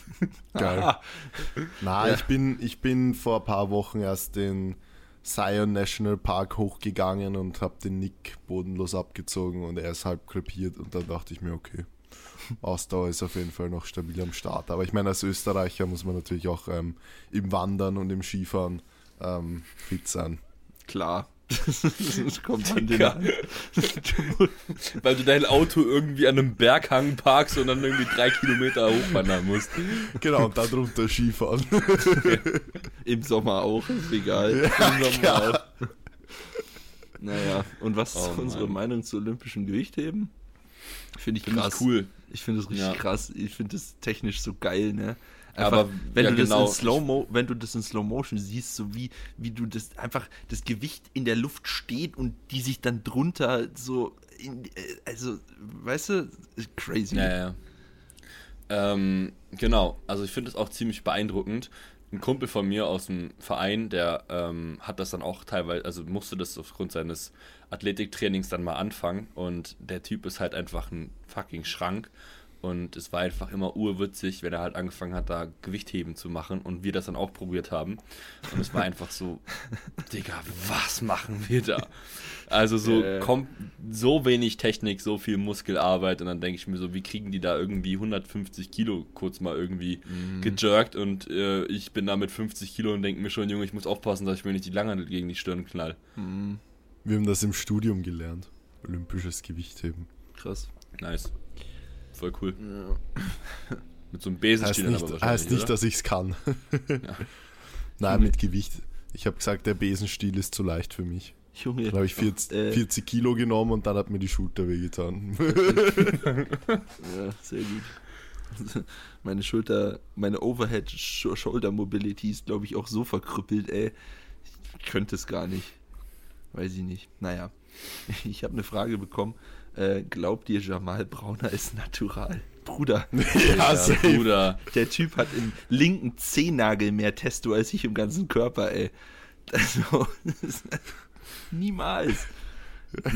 [laughs] Geil. Na, Ja. ich bin, ich bin vor ein paar Wochen erst den Zion National Park hochgegangen und habe den Nick bodenlos abgezogen und er ist halb krepiert und dann dachte ich mir, okay, Ausdauer ist auf jeden Fall noch stabil am Start. Aber ich meine, als Österreicher muss man natürlich auch ähm, im Wandern und im Skifahren ähm, fit sein. klar. [laughs] Das kommt an den Digga. Weil du dein Auto irgendwie an einem Berghang parkst und dann irgendwie drei Kilometer hochwandern musst. Genau, und darunter Skifahren. [laughs] Im Sommer auch, ist egal. Im Sommer [laughs] auch. Naja, und was ist Oh, unsere. Meinung zu olympischen Gewichtheben? Finde ich Finde krass. ich cool. Ich finde das richtig Ja. krass. Ich finde das technisch so geil, ne? Aber, wenn ja, du das genau. in Slow Mo, wenn du das in Slow Motion siehst, so wie wie du das einfach das Gewicht in der Luft steht und die sich dann drunter so in, äh, also weißt du, crazy. Ja, ja. Ähm, genau, also ich finde es auch ziemlich beeindruckend. Ein Kumpel von mir aus dem Verein, der ähm, hat das dann auch teilweise, also musste das aufgrund seines Athletiktrainings dann mal anfangen. Und der Typ ist halt einfach ein fucking Schrank und es war einfach immer urwitzig, wenn er halt angefangen hat, da Gewichtheben zu machen und wir das dann auch probiert haben. Und es war einfach so, [laughs] Digga, was machen wir da? Also so, Äh. kommt so wenig Technik, so viel Muskelarbeit und dann denke ich mir so, wie kriegen die da irgendwie 150 Kilo kurz mal irgendwie gejerkt und äh, ich bin da mit 50 Kilo und denke mir schon, Junge, ich muss aufpassen, dass ich mir nicht die Langhandel gegen die Stirn knall. Wir haben das im Studium gelernt. Olympisches Gewichtheben. Krass. Nice. Voll cool. [laughs] Mit so einem Besen Heißt nicht, aber heißt nicht oder? dass ich es kann. [laughs] Nein, mit Gewicht. Ich habe gesagt, der Besenstiel ist zu leicht für mich. Junge. Dann habe ich 40, Äh. 40 Kilo genommen und dann hat mir die Schulter wehgetan. [laughs] Ja, sehr gut. Meine Schulter, meine Overhead-Shoulder-Mobility ist, glaube ich, auch so verkrüppelt, ey. Ich könnte es gar nicht. Weiß ich nicht. Naja. Ich habe eine Frage bekommen. Äh, glaubt ihr, Jamal Brauner ist natural? Bruder, [laughs] ja, Ja. Bruder. der Typ hat im linken Zehennagel mehr Testo als ich im ganzen Körper, ey. Also, [laughs] niemals. [laughs]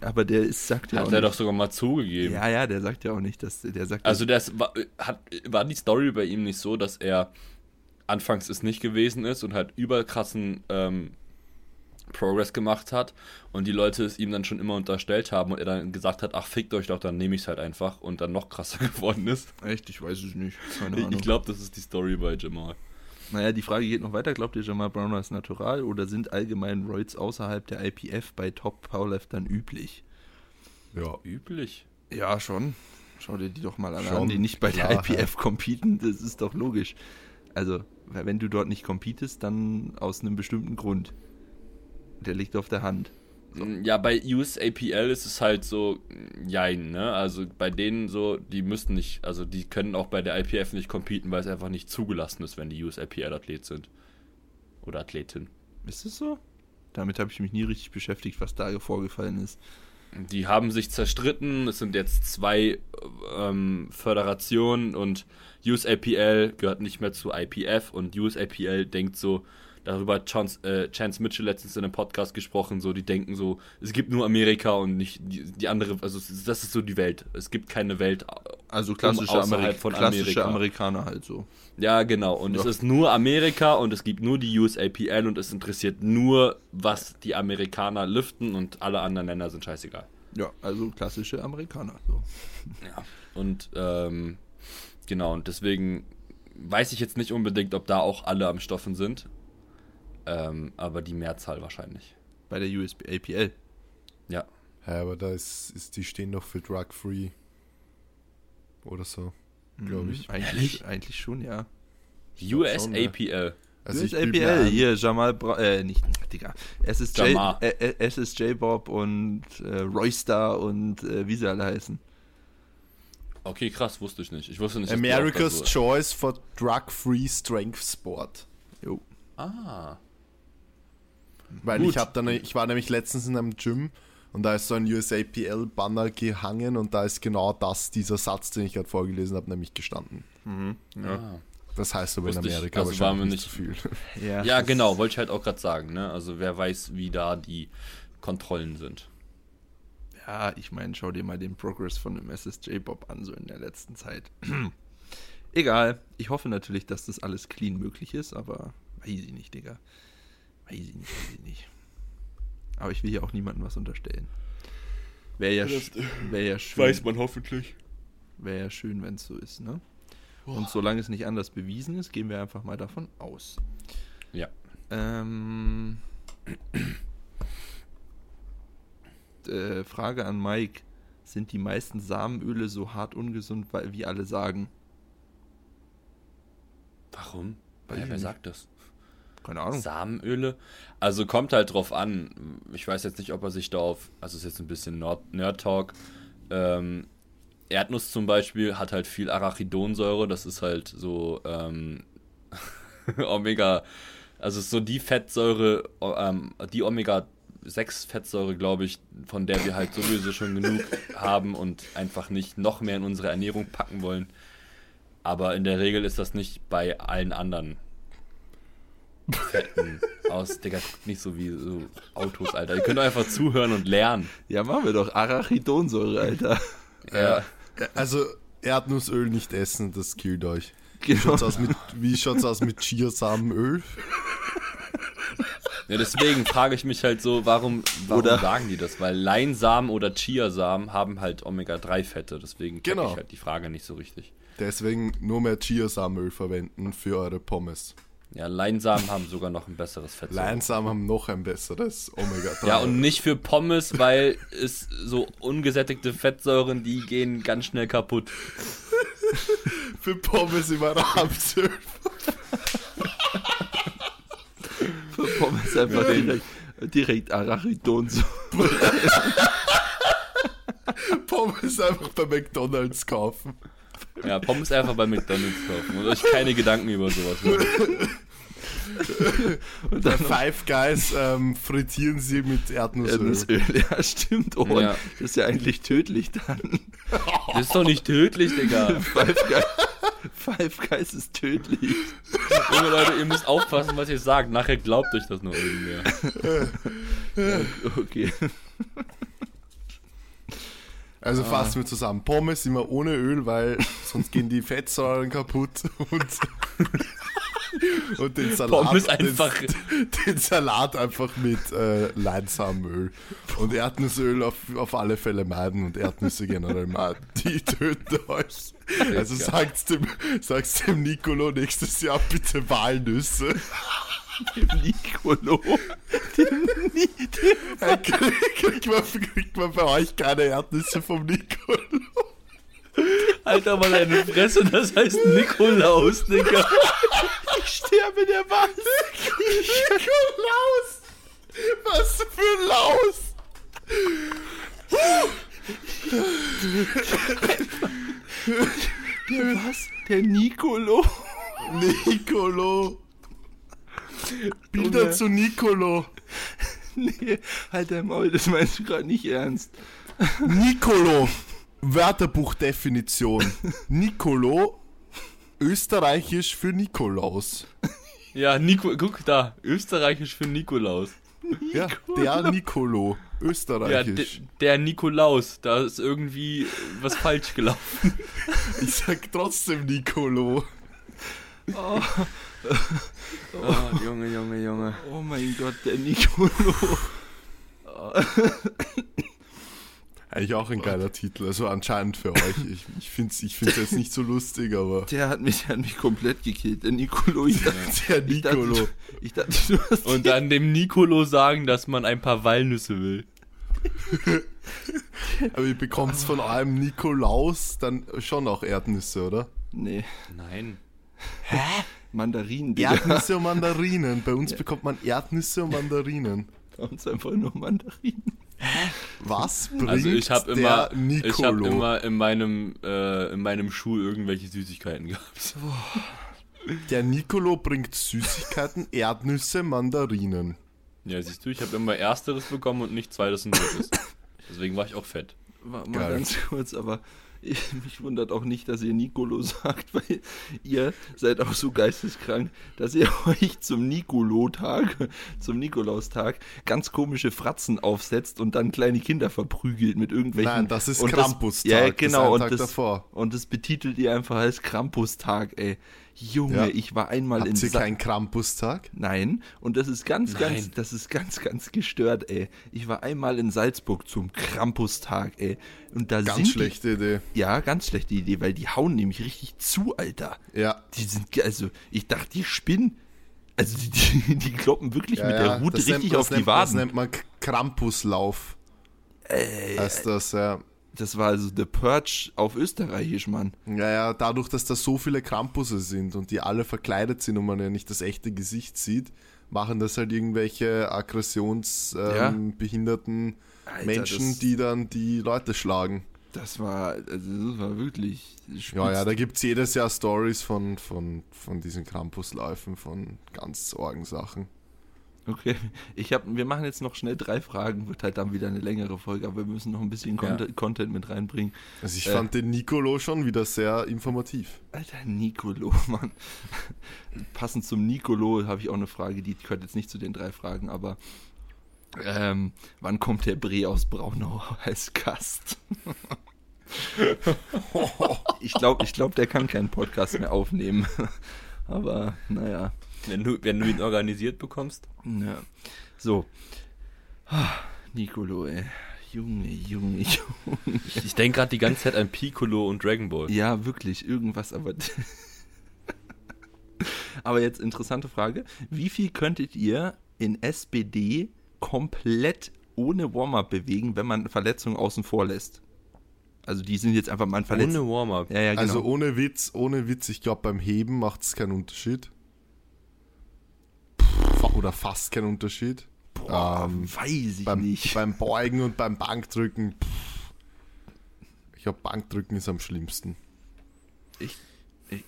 Aber der ist, sagt ja Hat auch er nicht. doch sogar mal zugegeben. Ja, ja, der sagt ja auch nicht, dass der sagt. Also das war, hat, war die Story bei ihm nicht so, dass er anfangs es nicht gewesen ist und halt überkrassen ähm, Progress gemacht hat und die Leute es ihm dann schon immer unterstellt haben und er dann gesagt hat, ach fickt euch doch, dann nehme ich es halt einfach und dann noch krasser [laughs] geworden ist. echt, ich weiß es nicht. Keine Ich, Ahnung. ich glaube, das ist die Story bei Jamal. Naja, die Frage geht noch weiter. Glaubt ihr, Jamal Browner ist natural oder sind allgemein Roids außerhalb der IPF bei Top-Powerliftern üblich? Ja. Üblich. Ja, schon. Schau dir die doch mal alle Schon, an, die nicht bei klar, der IPF competen. Das ist doch logisch. Also, wenn du dort nicht competest, dann aus einem bestimmten Grund. Der liegt auf der Hand. Ja, bei USAPL ist es halt so, jein, ne? Also bei denen so, die müssen nicht, also die können auch bei der IPF nicht competen, weil es einfach nicht zugelassen ist, wenn die USAPL-Athlet sind. Oder Athletin. Ist es so? Damit habe ich mich nie richtig beschäftigt, was da vorgefallen ist. Die haben sich zerstritten, es sind jetzt zwei ähm, Föderationen und USAPL gehört nicht mehr zu IPF und USAPL denkt so, darüber hat Chance, äh, Chance Mitchell letztens in einem Podcast gesprochen, so die denken so, es gibt nur Amerika und nicht die, die andere, also es das ist so die Welt. Es gibt keine Welt. Also klassische, Um Amerik von klassische Amerika. Amerikaner halt so. Ja, genau. Und es Ja. ist nur Amerika und es gibt nur die USAPL und es interessiert nur, was die Amerikaner lüften und alle anderen Länder sind scheißegal. Ja, also klassische Amerikaner. So. Ja. Und ähm, genau, und deswegen weiß ich jetzt nicht unbedingt, ob da auch alle am Stoffen sind. Ähm, aber die Mehrzahl wahrscheinlich. Bei der USAPL. Ja. Ja, aber da ist, ist, die stehen doch für Drug-Free. Oder so, glaube ich. Mhm. Eigentlich, eigentlich schon, ja. USAPL. Also USAPL, hier, Jamal Bra äh, nicht, Digga. SSJ, Jamar. äh, äh, SSJ Bob und äh, Roystar und äh, wie sie alle heißen. Okay, krass, wusste ich nicht. Ich wusste nicht, America's Choice for Drug-Free Strength Sport. Jo. Ah. Weil Gut. ich habe dann, ich war nämlich letztens in einem Gym und da ist so ein USAPL-Banner gehangen und da ist genau das, dieser Satz, den ich gerade vorgelesen habe, nämlich gestanden. Ah. Das heißt aber in Wusste ich, Amerika also war mir nicht zu viel. [laughs] Ja, Ja, genau, wollte ich halt auch gerade sagen. Ne? Also wer weiß, wie da die Kontrollen sind. Ja, ich meine, schau dir mal den Progress von dem SSJ Bob an, so in der letzten Zeit. [clears throat] Egal. Ich hoffe natürlich, dass das alles clean möglich ist, aber weiß ich nicht, Digga. Weiß ich nicht, weiß ich nicht. Aber ich will hier auch niemandem was unterstellen. Wäre ja, wär ja schön. man hoffentlich. Wäre ja schön, wenn es so ist, ne? Und solange es nicht anders bewiesen ist, gehen wir einfach mal davon aus. Ja. Ähm, [clears throat] äh, Frage an Mike. Sind die meisten Samenöle so hart ungesund, weil, wie alle sagen? Warum? Weiß Hä, ich wer sagt das? Keine Ahnung. Samenöle? Also kommt halt drauf an. Ich weiß jetzt nicht, ob er sich da auf, also ist jetzt ein bisschen Nerd- Nerd-Talk. Ähm, Erdnuss zum Beispiel hat halt viel Arachidonsäure, das ist halt so ähm, [laughs] Omega, also so die Fettsäure, ähm, die Omega-6-Fettsäure, glaube ich, von der wir halt sowieso schon genug haben und einfach nicht noch mehr in unsere Ernährung packen wollen. Aber in der Regel ist das nicht bei allen anderen Fetten aus. Digga, guckt nicht so wie so Autos, Alter. Ihr könnt doch einfach zuhören und lernen. Ja, machen wir doch. Arachidonsäure, Alter. Ja. Also Erdnussöl nicht essen, das killt euch. Genau. Schaut's aus mit, wie schaut's aus mit Chiasamenöl? Ja, deswegen frage ich mich halt so, warum, warum Oder- sagen die das? Weil Leinsamen oder Chiasamen haben halt Omega-3-Fette, deswegen Genau. ich halt die Frage nicht so richtig. Deswegen nur mehr Chiasamenöl verwenden für eure Pommes. Ja, Leinsamen haben sogar noch ein besseres Fett. Leinsamen haben noch ein besseres Omega-3. Ja, und nicht für Pommes, weil es so ungesättigte Fettsäuren, die gehen ganz schnell kaputt. [laughs] für Pommes immer Rapsöl. Für Pommes einfach direkt, direkt Arachidonsäure. [laughs] Pommes einfach bei McDonalds kaufen. Ja, Pommes einfach bei McDonalds kaufen und euch keine Gedanken über sowas machen. [laughs] Und dann Five Guys ähm, frittieren sie mit Erdnussöl. Erdnussöl. Ja, stimmt. Oh, Ja. das ist ja eigentlich tödlich dann. Das ist doch nicht tödlich, Digga. Five Guys, Five Guys ist tödlich. Junge Leute, ihr müsst aufpassen, was ihr sagt. Nachher glaubt euch das nur irgendwer. Okay. Also Ah. fassen wir zusammen. Pommes immer ohne Öl, weil sonst gehen die Fettsäuren kaputt und, [laughs] und den Salat, Pommes einfach- Den, [laughs] den Salat einfach mit äh, Leinsamenöl und Erdnussöl auf, auf alle Fälle meiden und Erdnüsse generell meiden. Die töten euch. Also sagt's dem, sagt's dem Nicolo nächstes Jahr bitte Walnüsse. [laughs] Nicolo. Dem Ni dem Hey, kriegt, kriegt, man, kriegt man bei euch keine Erdnüsse vom Nicolo? Alter, mal deine Fresse, das heißt Nikolaus, Digga. ich sterbe der Wahl. Nikolaus! Was für ein Laus! Der was? Der Nicolo. Nicolo! Bilder zu Nicolo! Nee, halt dein Maul, das meinst du gerade nicht ernst. Nicolo! Wörterbuchdefinition. Nicolo, österreichisch für Nikolaus. Ja, Nico, guck da, österreichisch für Nikolaus. Ja, der Nicolo, Ja, österreichisch. de, der Nikolaus, da ist irgendwie was falsch gelaufen. [laughs] ich sag trotzdem Nicolo. Oh, Junge, Junge, Junge. Oh mein Gott, der Nicolo. [laughs] Eigentlich auch ein geiler Titel, also anscheinend für euch. Ich, ich finde es ich find's jetzt nicht so lustig, aber [laughs] Der hat mich, der hat mich komplett gekillt. Der Nicolo. Ich dachte, [laughs] der ich dachte, Nicolo. ich dachte du Und dann dem Nikolo sagen, dass man ein paar Walnüsse will. [laughs] Aber ihr bekommt von eurem Nikolaus dann schon auch Erdnüsse, oder? Nee, Nein. Mandarinen, Digga. Erdnüsse und Mandarinen. Bei uns bekommt man Erdnüsse und Mandarinen. Bei uns einfach nur Mandarinen. [laughs] Was bringt Also ich habe der immer, ich Nicolo? habe immer in meinem, äh, in meinem Schuh irgendwelche Süßigkeiten gehabt. [laughs] Der Nicolo bringt Süßigkeiten, Erdnüsse, Mandarinen. Ja, siehst du, ich habe immer ersteres bekommen und nicht zweites und drittes. [laughs] Deswegen war ich auch fett. Mal, mal Geil. ganz kurz, aber ich, [laughs] mich wundert auch nicht, dass ihr Nicolo [laughs] sagt, weil ihr seid auch so geisteskrank, dass ihr [laughs] euch zum Nicolo-Tag, zum Nikolaustag, ganz komische Fratzen aufsetzt und dann kleine Kinder verprügelt mit irgendwelchen. Nein, das ist Krampustag, ja, das ist genau. ein und, Tag das, davor. und das betitelt ihr einfach als Krampustag, ey. Junge, Ja. ich war einmal in Habt ihr Sa- keinen Krampustag? Nein, und das ist ganz, ganz, Nein. das ist ganz, ganz gestört, ey. Ich war einmal in Salzburg zum Krampustag, ey. Und da Ganz sind schlechte Idee. Die, ja, ganz schlechte Idee, weil die hauen nämlich richtig zu, Alter. Ja. Die sind, also, ich dachte, die spinnen. Also, die, die, die kloppen wirklich ja mit der das nennt- richtig das auf die nennt, Das Waden. nennt man Krampuslauf. Ey, Heißt das, ja. Das war also The Purge auf Österreichisch, Mann. Ja, ja, dadurch, dass da so viele Krampusse sind und die alle verkleidet sind und man ja nicht das echte Gesicht sieht, machen das halt irgendwelche aggressionsbehinderten Ja. ähm, Alter, Menschen, die dann die Leute schlagen. Das war, also, das war wirklich. Ja, ja, da gibt es jedes Jahr Stories von, von, von diesen Krampusläufen, von ganz Sorgensachen. Okay, ich hab, wir machen jetzt noch schnell drei Fragen, wird halt dann wieder eine längere Folge, aber wir müssen noch ein bisschen Ja. Content, mit reinbringen. Also ich Äh. fand den Nicolo schon wieder sehr informativ. Alter, Nicolo, [laughs] Mann. Passend zum Nicolo habe ich auch eine Frage, die gehört jetzt nicht zu den drei Fragen, aber ähm, wann kommt der Bre aus Braunau [laughs] als Gast? [laughs] ich glaube, ich glaub, der kann keinen Podcast mehr aufnehmen. aber naja. Wenn du, wenn du ihn organisiert bekommst. Ja. So. Ah, Nicolo, ey. Junge, Junge, [laughs] Junge. Ich denke gerade die ganze Zeit an Piccolo und Dragon Ball. Ja, wirklich, irgendwas, aber. [laughs] aber jetzt interessante Frage. Wie viel könntet ihr in SPD komplett ohne Warm-up bewegen, wenn man Verletzungen außen vor lässt? Also die sind jetzt einfach mal verletzt. Ohne Warm-up. ja, ja, genau. Also ohne Witz, ohne Witz, ich glaube beim Heben macht es keinen Unterschied. Oder fast keinen Unterschied. Boah, ähm, weiß ich Beim, nicht. beim Beugen und beim Bankdrücken. pff. Ich glaube, Bankdrücken ist am schlimmsten. ich, ich,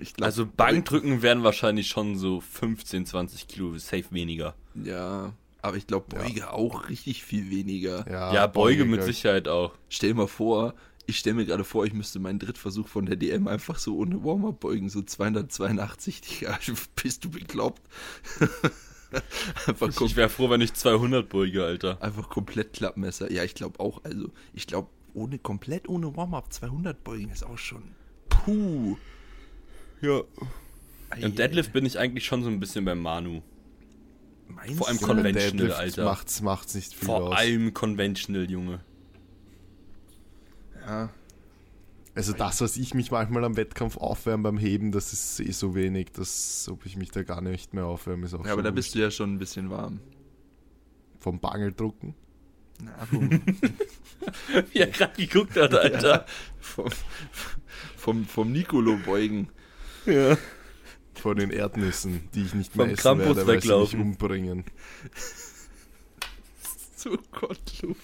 ich glaub, Also Bankdrücken werden wahrscheinlich schon so 15, 20 Kilo safe weniger. Ja, aber ich glaube Beuge auch richtig viel weniger. Ja, Ja, Beuge mit glaub ich. Sicherheit auch. Stell mal vor, ich stelle mir gerade vor, ich müsste meinen Drittversuch von der DM einfach so ohne Warm-up beugen, so 282, Digga. [laughs] Bist du bekloppt? [laughs] einfach, Ich wäre froh, wenn ich 200 beuge, Alter. einfach komplett Klappmesser. Ja, ich glaube auch. Also, ich glaube, ohne komplett ohne Warm-up 200 beugen ist auch schon. Puh. Ja. Ei, Im Deadlift bin ich eigentlich schon so ein bisschen beim Manu. meinst vor allem Conventional, Deadlift Alter. Macht's, macht's nicht viel Vor aus. allem Conventional, Junge. Ja, Also das, was ich mich manchmal am Wettkampf aufwärme beim Heben, das ist eh so wenig, dass ob ich mich da gar nicht mehr aufwärme, ist auch ja aber da bist du ja schon ein bisschen warm. vom Bangeldrucken. Na, [laughs] vom, Wie er gerade geguckt hat, Alter. vom, vom, vom Nicolo beugen. Ja. [laughs] Vor den Erdnüssen, die ich nicht Vom mehr essen Krampus werde, weil sie mich umbringen. [laughs] So gottlos.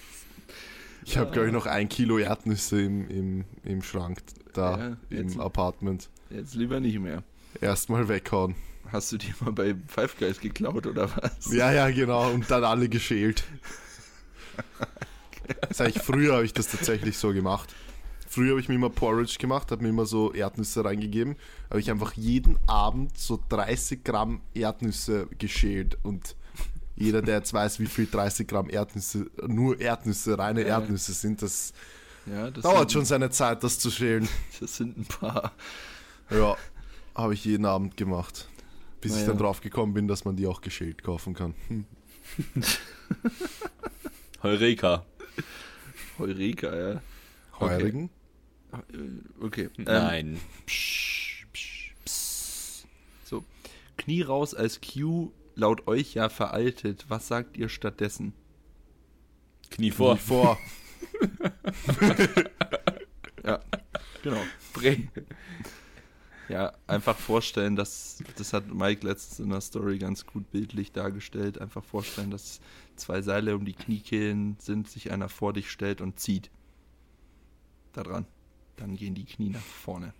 Ich habe, glaube ich, noch ein Kilo Erdnüsse im, im, im Schrank da Ja, jetzt- im Apartment. Jetzt lieber nicht mehr. Erstmal weghauen. Hast du die mal bei Five Guys geklaut oder was? Ja, ja, genau. Und dann alle geschält. [laughs] Sag ich, früher habe ich das tatsächlich so gemacht. Früher habe ich mir immer Porridge gemacht, habe mir immer so Erdnüsse reingegeben. Habe ich einfach jeden Abend so 30 Gramm Erdnüsse geschält. Und jeder, der jetzt weiß, wie viel 30 Gramm Erdnüsse, nur Erdnüsse, reine Ja. Erdnüsse sind, das Ja, das dauert sind, schon seine Zeit, das zu schälen. [laughs] Das sind ein paar. Ja, habe ich jeden Abend gemacht. Bis ich Naja. dann drauf gekommen bin, dass man die auch geschält kaufen kann. Hm. [laughs] Heureka. Heureka, ja. Heurigen? Äh, Okay. Ähm, Nein. psch, psch, psch. So. Knie raus als Q, laut euch ja veraltet. Was sagt ihr stattdessen? Knie vor. Wie vor. [laughs] Ja, genau. Ja, einfach vorstellen, dass, das hat Mike letztens in der Story ganz gut bildlich dargestellt, einfach vorstellen, dass zwei Seile um die Kniekehlen sind, sich einer vor dich stellt und zieht. Da dran. Dann gehen die Knie nach vorne.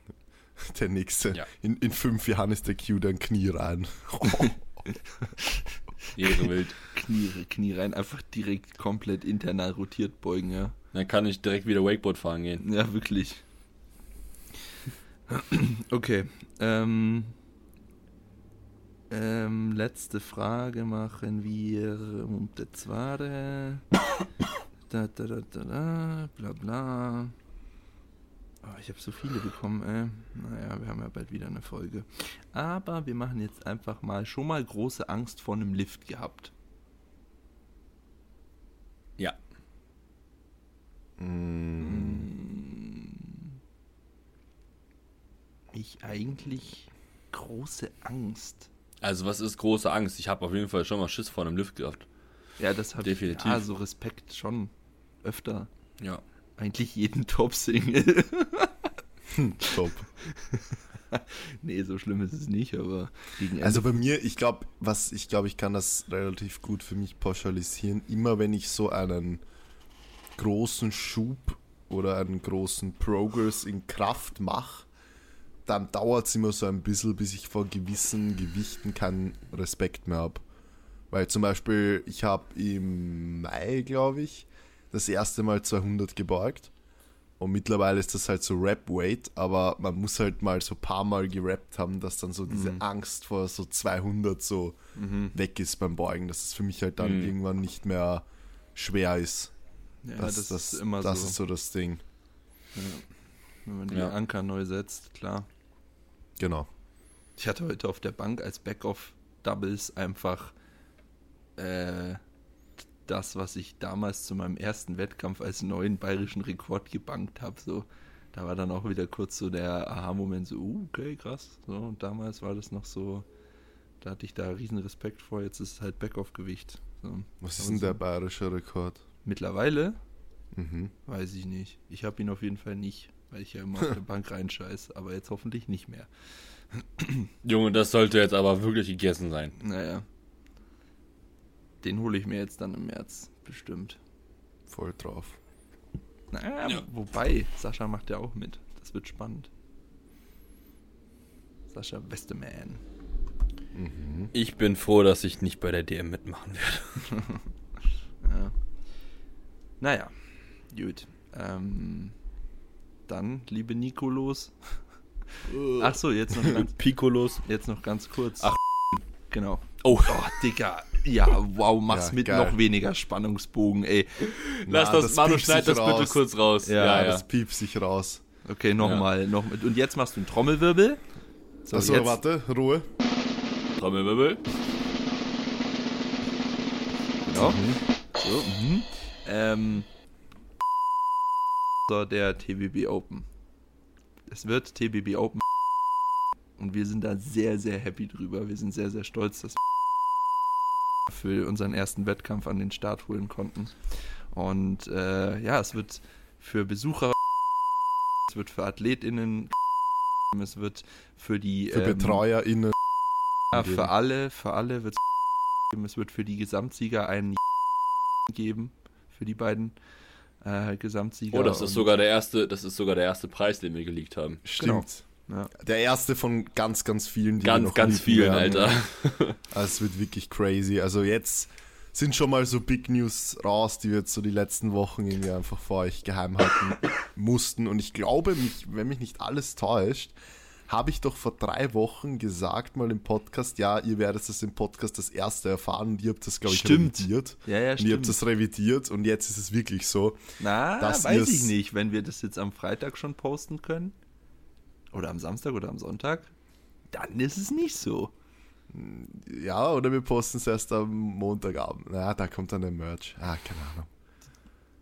Der nächste. Ja. In, in fünf Jahren ist der Q dann Knie rein. [laughs] [laughs] Ehre wild. Knie, Knie rein, einfach direkt komplett internal rotiert beugen, ja. Dann kann ich direkt wieder Wakeboard fahren gehen. Ja, wirklich. Okay. Ähm, ähm, letzte Frage machen wir um das Zware. [coughs] Da, da, da, da, da, bla bla. Oh, ich habe so viele bekommen, ey. Naja, wir haben ja bald wieder eine Folge. Aber wir machen jetzt einfach mal schon mal große Angst vor einem Lift gehabt. Ja. Ich eigentlich große Angst. Also was ist große Angst? Ich habe auf jeden Fall schon mal Schiss vor einem Lift gehabt. Ja, das habe ich. Definitiv. Ja, so Respekt schon öfter. Ja. Eigentlich jeden Top-Single. Top. [laughs] nee, so schlimm ist es nicht, aber. Also bei mir, ich glaube, was ich glaube, ich kann das relativ gut für mich pauschalisieren. Immer wenn ich so einen großen Schub oder einen großen Progress in Kraft mache, dann dauert es immer so ein bisschen, bis ich vor gewissen Gewichten keinen Respekt mehr habe. Weil zum Beispiel, ich habe im Mai, glaube ich, das erste Mal 200 geborgt. Und mittlerweile ist das halt so Rap-Weight, aber man muss halt mal so ein paar Mal gerappt haben, dass dann so diese Angst vor so 200 so weg ist beim Beugen, dass es für mich halt dann Mhm. irgendwann nicht mehr schwer ist. Ja, das, das, das, ist immer das so. ist so das Ding. Wenn man die Ja. Anker neu setzt, klar. Genau. Ich hatte heute auf der Bank als Backoff-Doubles einfach äh, das, was ich damals zu meinem ersten Wettkampf als neuen bayerischen Rekord gebankt habe. So, da war dann auch wieder kurz so der Aha-Moment, so, uh, okay, krass. So, und damals war das noch so, da hatte ich da riesen Respekt vor, jetzt ist es halt Backoff-Gewicht. So. Was ist denn so der bayerische Rekord? Mittlerweile Mhm. weiß ich nicht. Ich habe ihn auf jeden Fall nicht, weil ich ja immer auf [laughs] der Bank reinscheiß, aber jetzt hoffentlich nicht mehr. Junge, das sollte jetzt aber wirklich gegessen sein. Naja. Den hole ich mir jetzt dann im März, bestimmt. Voll drauf. Naja, Ja. wobei, Sascha macht ja auch mit. Das wird spannend. Sascha Westeman. Mhm. Ich bin froh, dass ich nicht bei der DM mitmachen werde. [laughs] Ja. Naja, gut. Ähm, dann, liebe Nikolos. Ach so, jetzt noch [laughs] ganz, Piccolos. jetzt noch ganz kurz. Ach. Genau. Oh, Oh, Digga. Ja, wow, mach's Ja, mit geil. noch weniger Spannungsbogen, ey. lass Na, das, Manu, piepst schneid das bitte raus. kurz raus. Ja, Ja, ja. Das piept sich raus. Okay, nochmal. Noch, mit- und jetzt machst du einen Trommelwirbel. So, Achso, warte, Ruhe. Trommelwirbel. Genau. So, mhm. ähm, so, der TBB Open. Es wird TBB Open. Und wir sind da sehr, sehr happy drüber. Wir sind sehr, sehr stolz, dass für unseren ersten Wettkampf an den Start holen konnten. Und äh, ja, es wird für Besucher, es wird für AthletInnen, es wird für die Für ähm, BetreuerInnen. ja, für alle, für alle wird es geben. Es wird für die Gesamtsieger einen geben. Für die beiden äh, Gesamtsieger. Oh, das ist sogar der erste, das ist sogar der erste Preis, den wir geleakt haben. Stimmt. Ja. Der erste von ganz, ganz vielen, die wir Ganz, noch ganz vielen, werden. Alter. [laughs] Also es wird wirklich crazy. Also jetzt sind schon mal so Big News raus, die wir jetzt so die letzten Wochen irgendwie einfach vor euch geheim halten [laughs] mussten. Und ich glaube, mich, wenn mich nicht alles täuscht, habe ich doch vor drei Wochen gesagt mal im Podcast, ja, ihr werdet das im Podcast das erste erfahren und ihr habt das, glaube ich, Stimmt. revidiert. Ja, ja, und ihr habt stimmt. das revidiert und jetzt ist es wirklich so. Na, dass weiß ich nicht. Wenn wir das jetzt am Freitag schon posten können, oder am Samstag oder am Sonntag, dann ist es nicht so. Ja, oder wir posten es erst am Montagabend. Na, da kommt dann der Merch. Ah, keine Ahnung.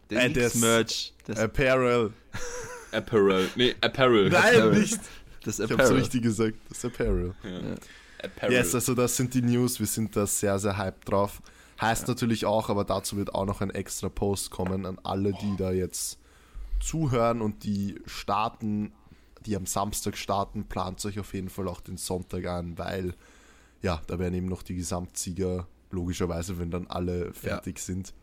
Der Äh, das- Merch, das, Apparel. [laughs] Apparel. Nee, Apparel. Nein, Apparel. nicht. das Ich habe es Apparel. richtig gesagt. Das Apparel. Apparel. Yes, also das sind die News. Wir sind da sehr, sehr hyped drauf. Heißt natürlich auch, aber dazu wird auch noch ein extra Post kommen an alle, die da jetzt zuhören und die starten, die am Samstag starten, plant euch auf jeden Fall auch den Sonntag an, weil ja, da werden eben noch die Gesamtsieger, logischerweise, wenn dann alle fertig sind.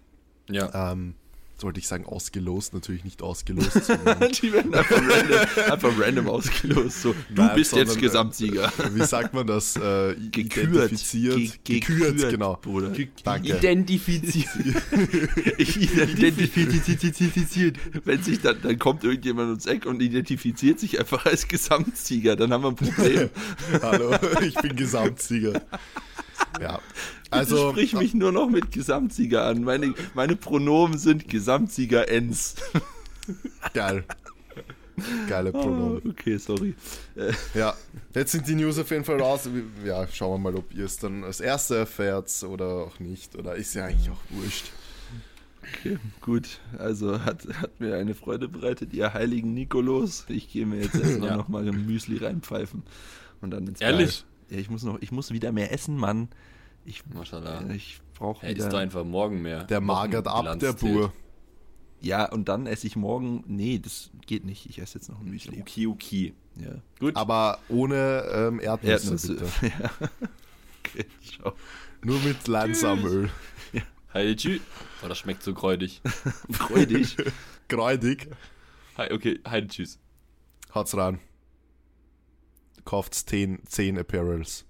ja. Ähm, sollte ich sagen, ausgelost, natürlich nicht ausgelost, [laughs] Die werden einfach [laughs] random, einfach random ausgelost. So, du Nein, bist jetzt sondern, äh, Gesamtsieger. wie sagt man das? Äh, [laughs] Gekürt. Identifiziert. Ge- gekürt, gekürt, genau. Bruder. Danke. Identifiziert. identifiziert. Wenn sich dann, dann kommt irgendjemand ums Eck und identifiziert sich einfach als Gesamtsieger, dann haben wir ein Problem. Hallo, ich bin Gesamtsieger. Ja, Also also sprich mich nur noch mit Gesamtsieger an. Meine, meine Pronomen sind Gesamtsieger Ens. [laughs] geil. Geile Oh, Pronomen. okay, sorry. Äh, Ja, jetzt sind die News auf jeden Fall raus. Ja, schauen wir mal, ob ihr es dann als Erste erfährt oder auch nicht. Oder ist ja eigentlich auch wurscht. Okay, gut. Also hat, hat mir eine Freude bereitet, ihr heiligen Nikolos. Ich gehe mir jetzt erstmal [laughs] Ja. noch mal ein Müsli reinpfeifen. Und dann ins Ehrlich? Bett. Ja, ich muss noch, ich muss wieder mehr essen, Mann. Ich, Maschallah. ich brauche wieder. doch einfach morgen mehr. Der magert ab, der Bur. Ja, und dann esse ich morgen. Nee, das geht nicht. Ich esse jetzt noch ein Müsli. Okay, okay. Ja. Gut. Aber ohne ähm, Erdnüsse, Erdnüsse. bitte. [laughs] ja. Okay, schau. Nur mit Leinsamöl. Hi, tschüss. Oh, das schmeckt so kräutig. [laughs] Freudig. [laughs] Kräutig. Hi, okay, hi, tschüss. Haut's rein. Kauft 10, 10 Apparels.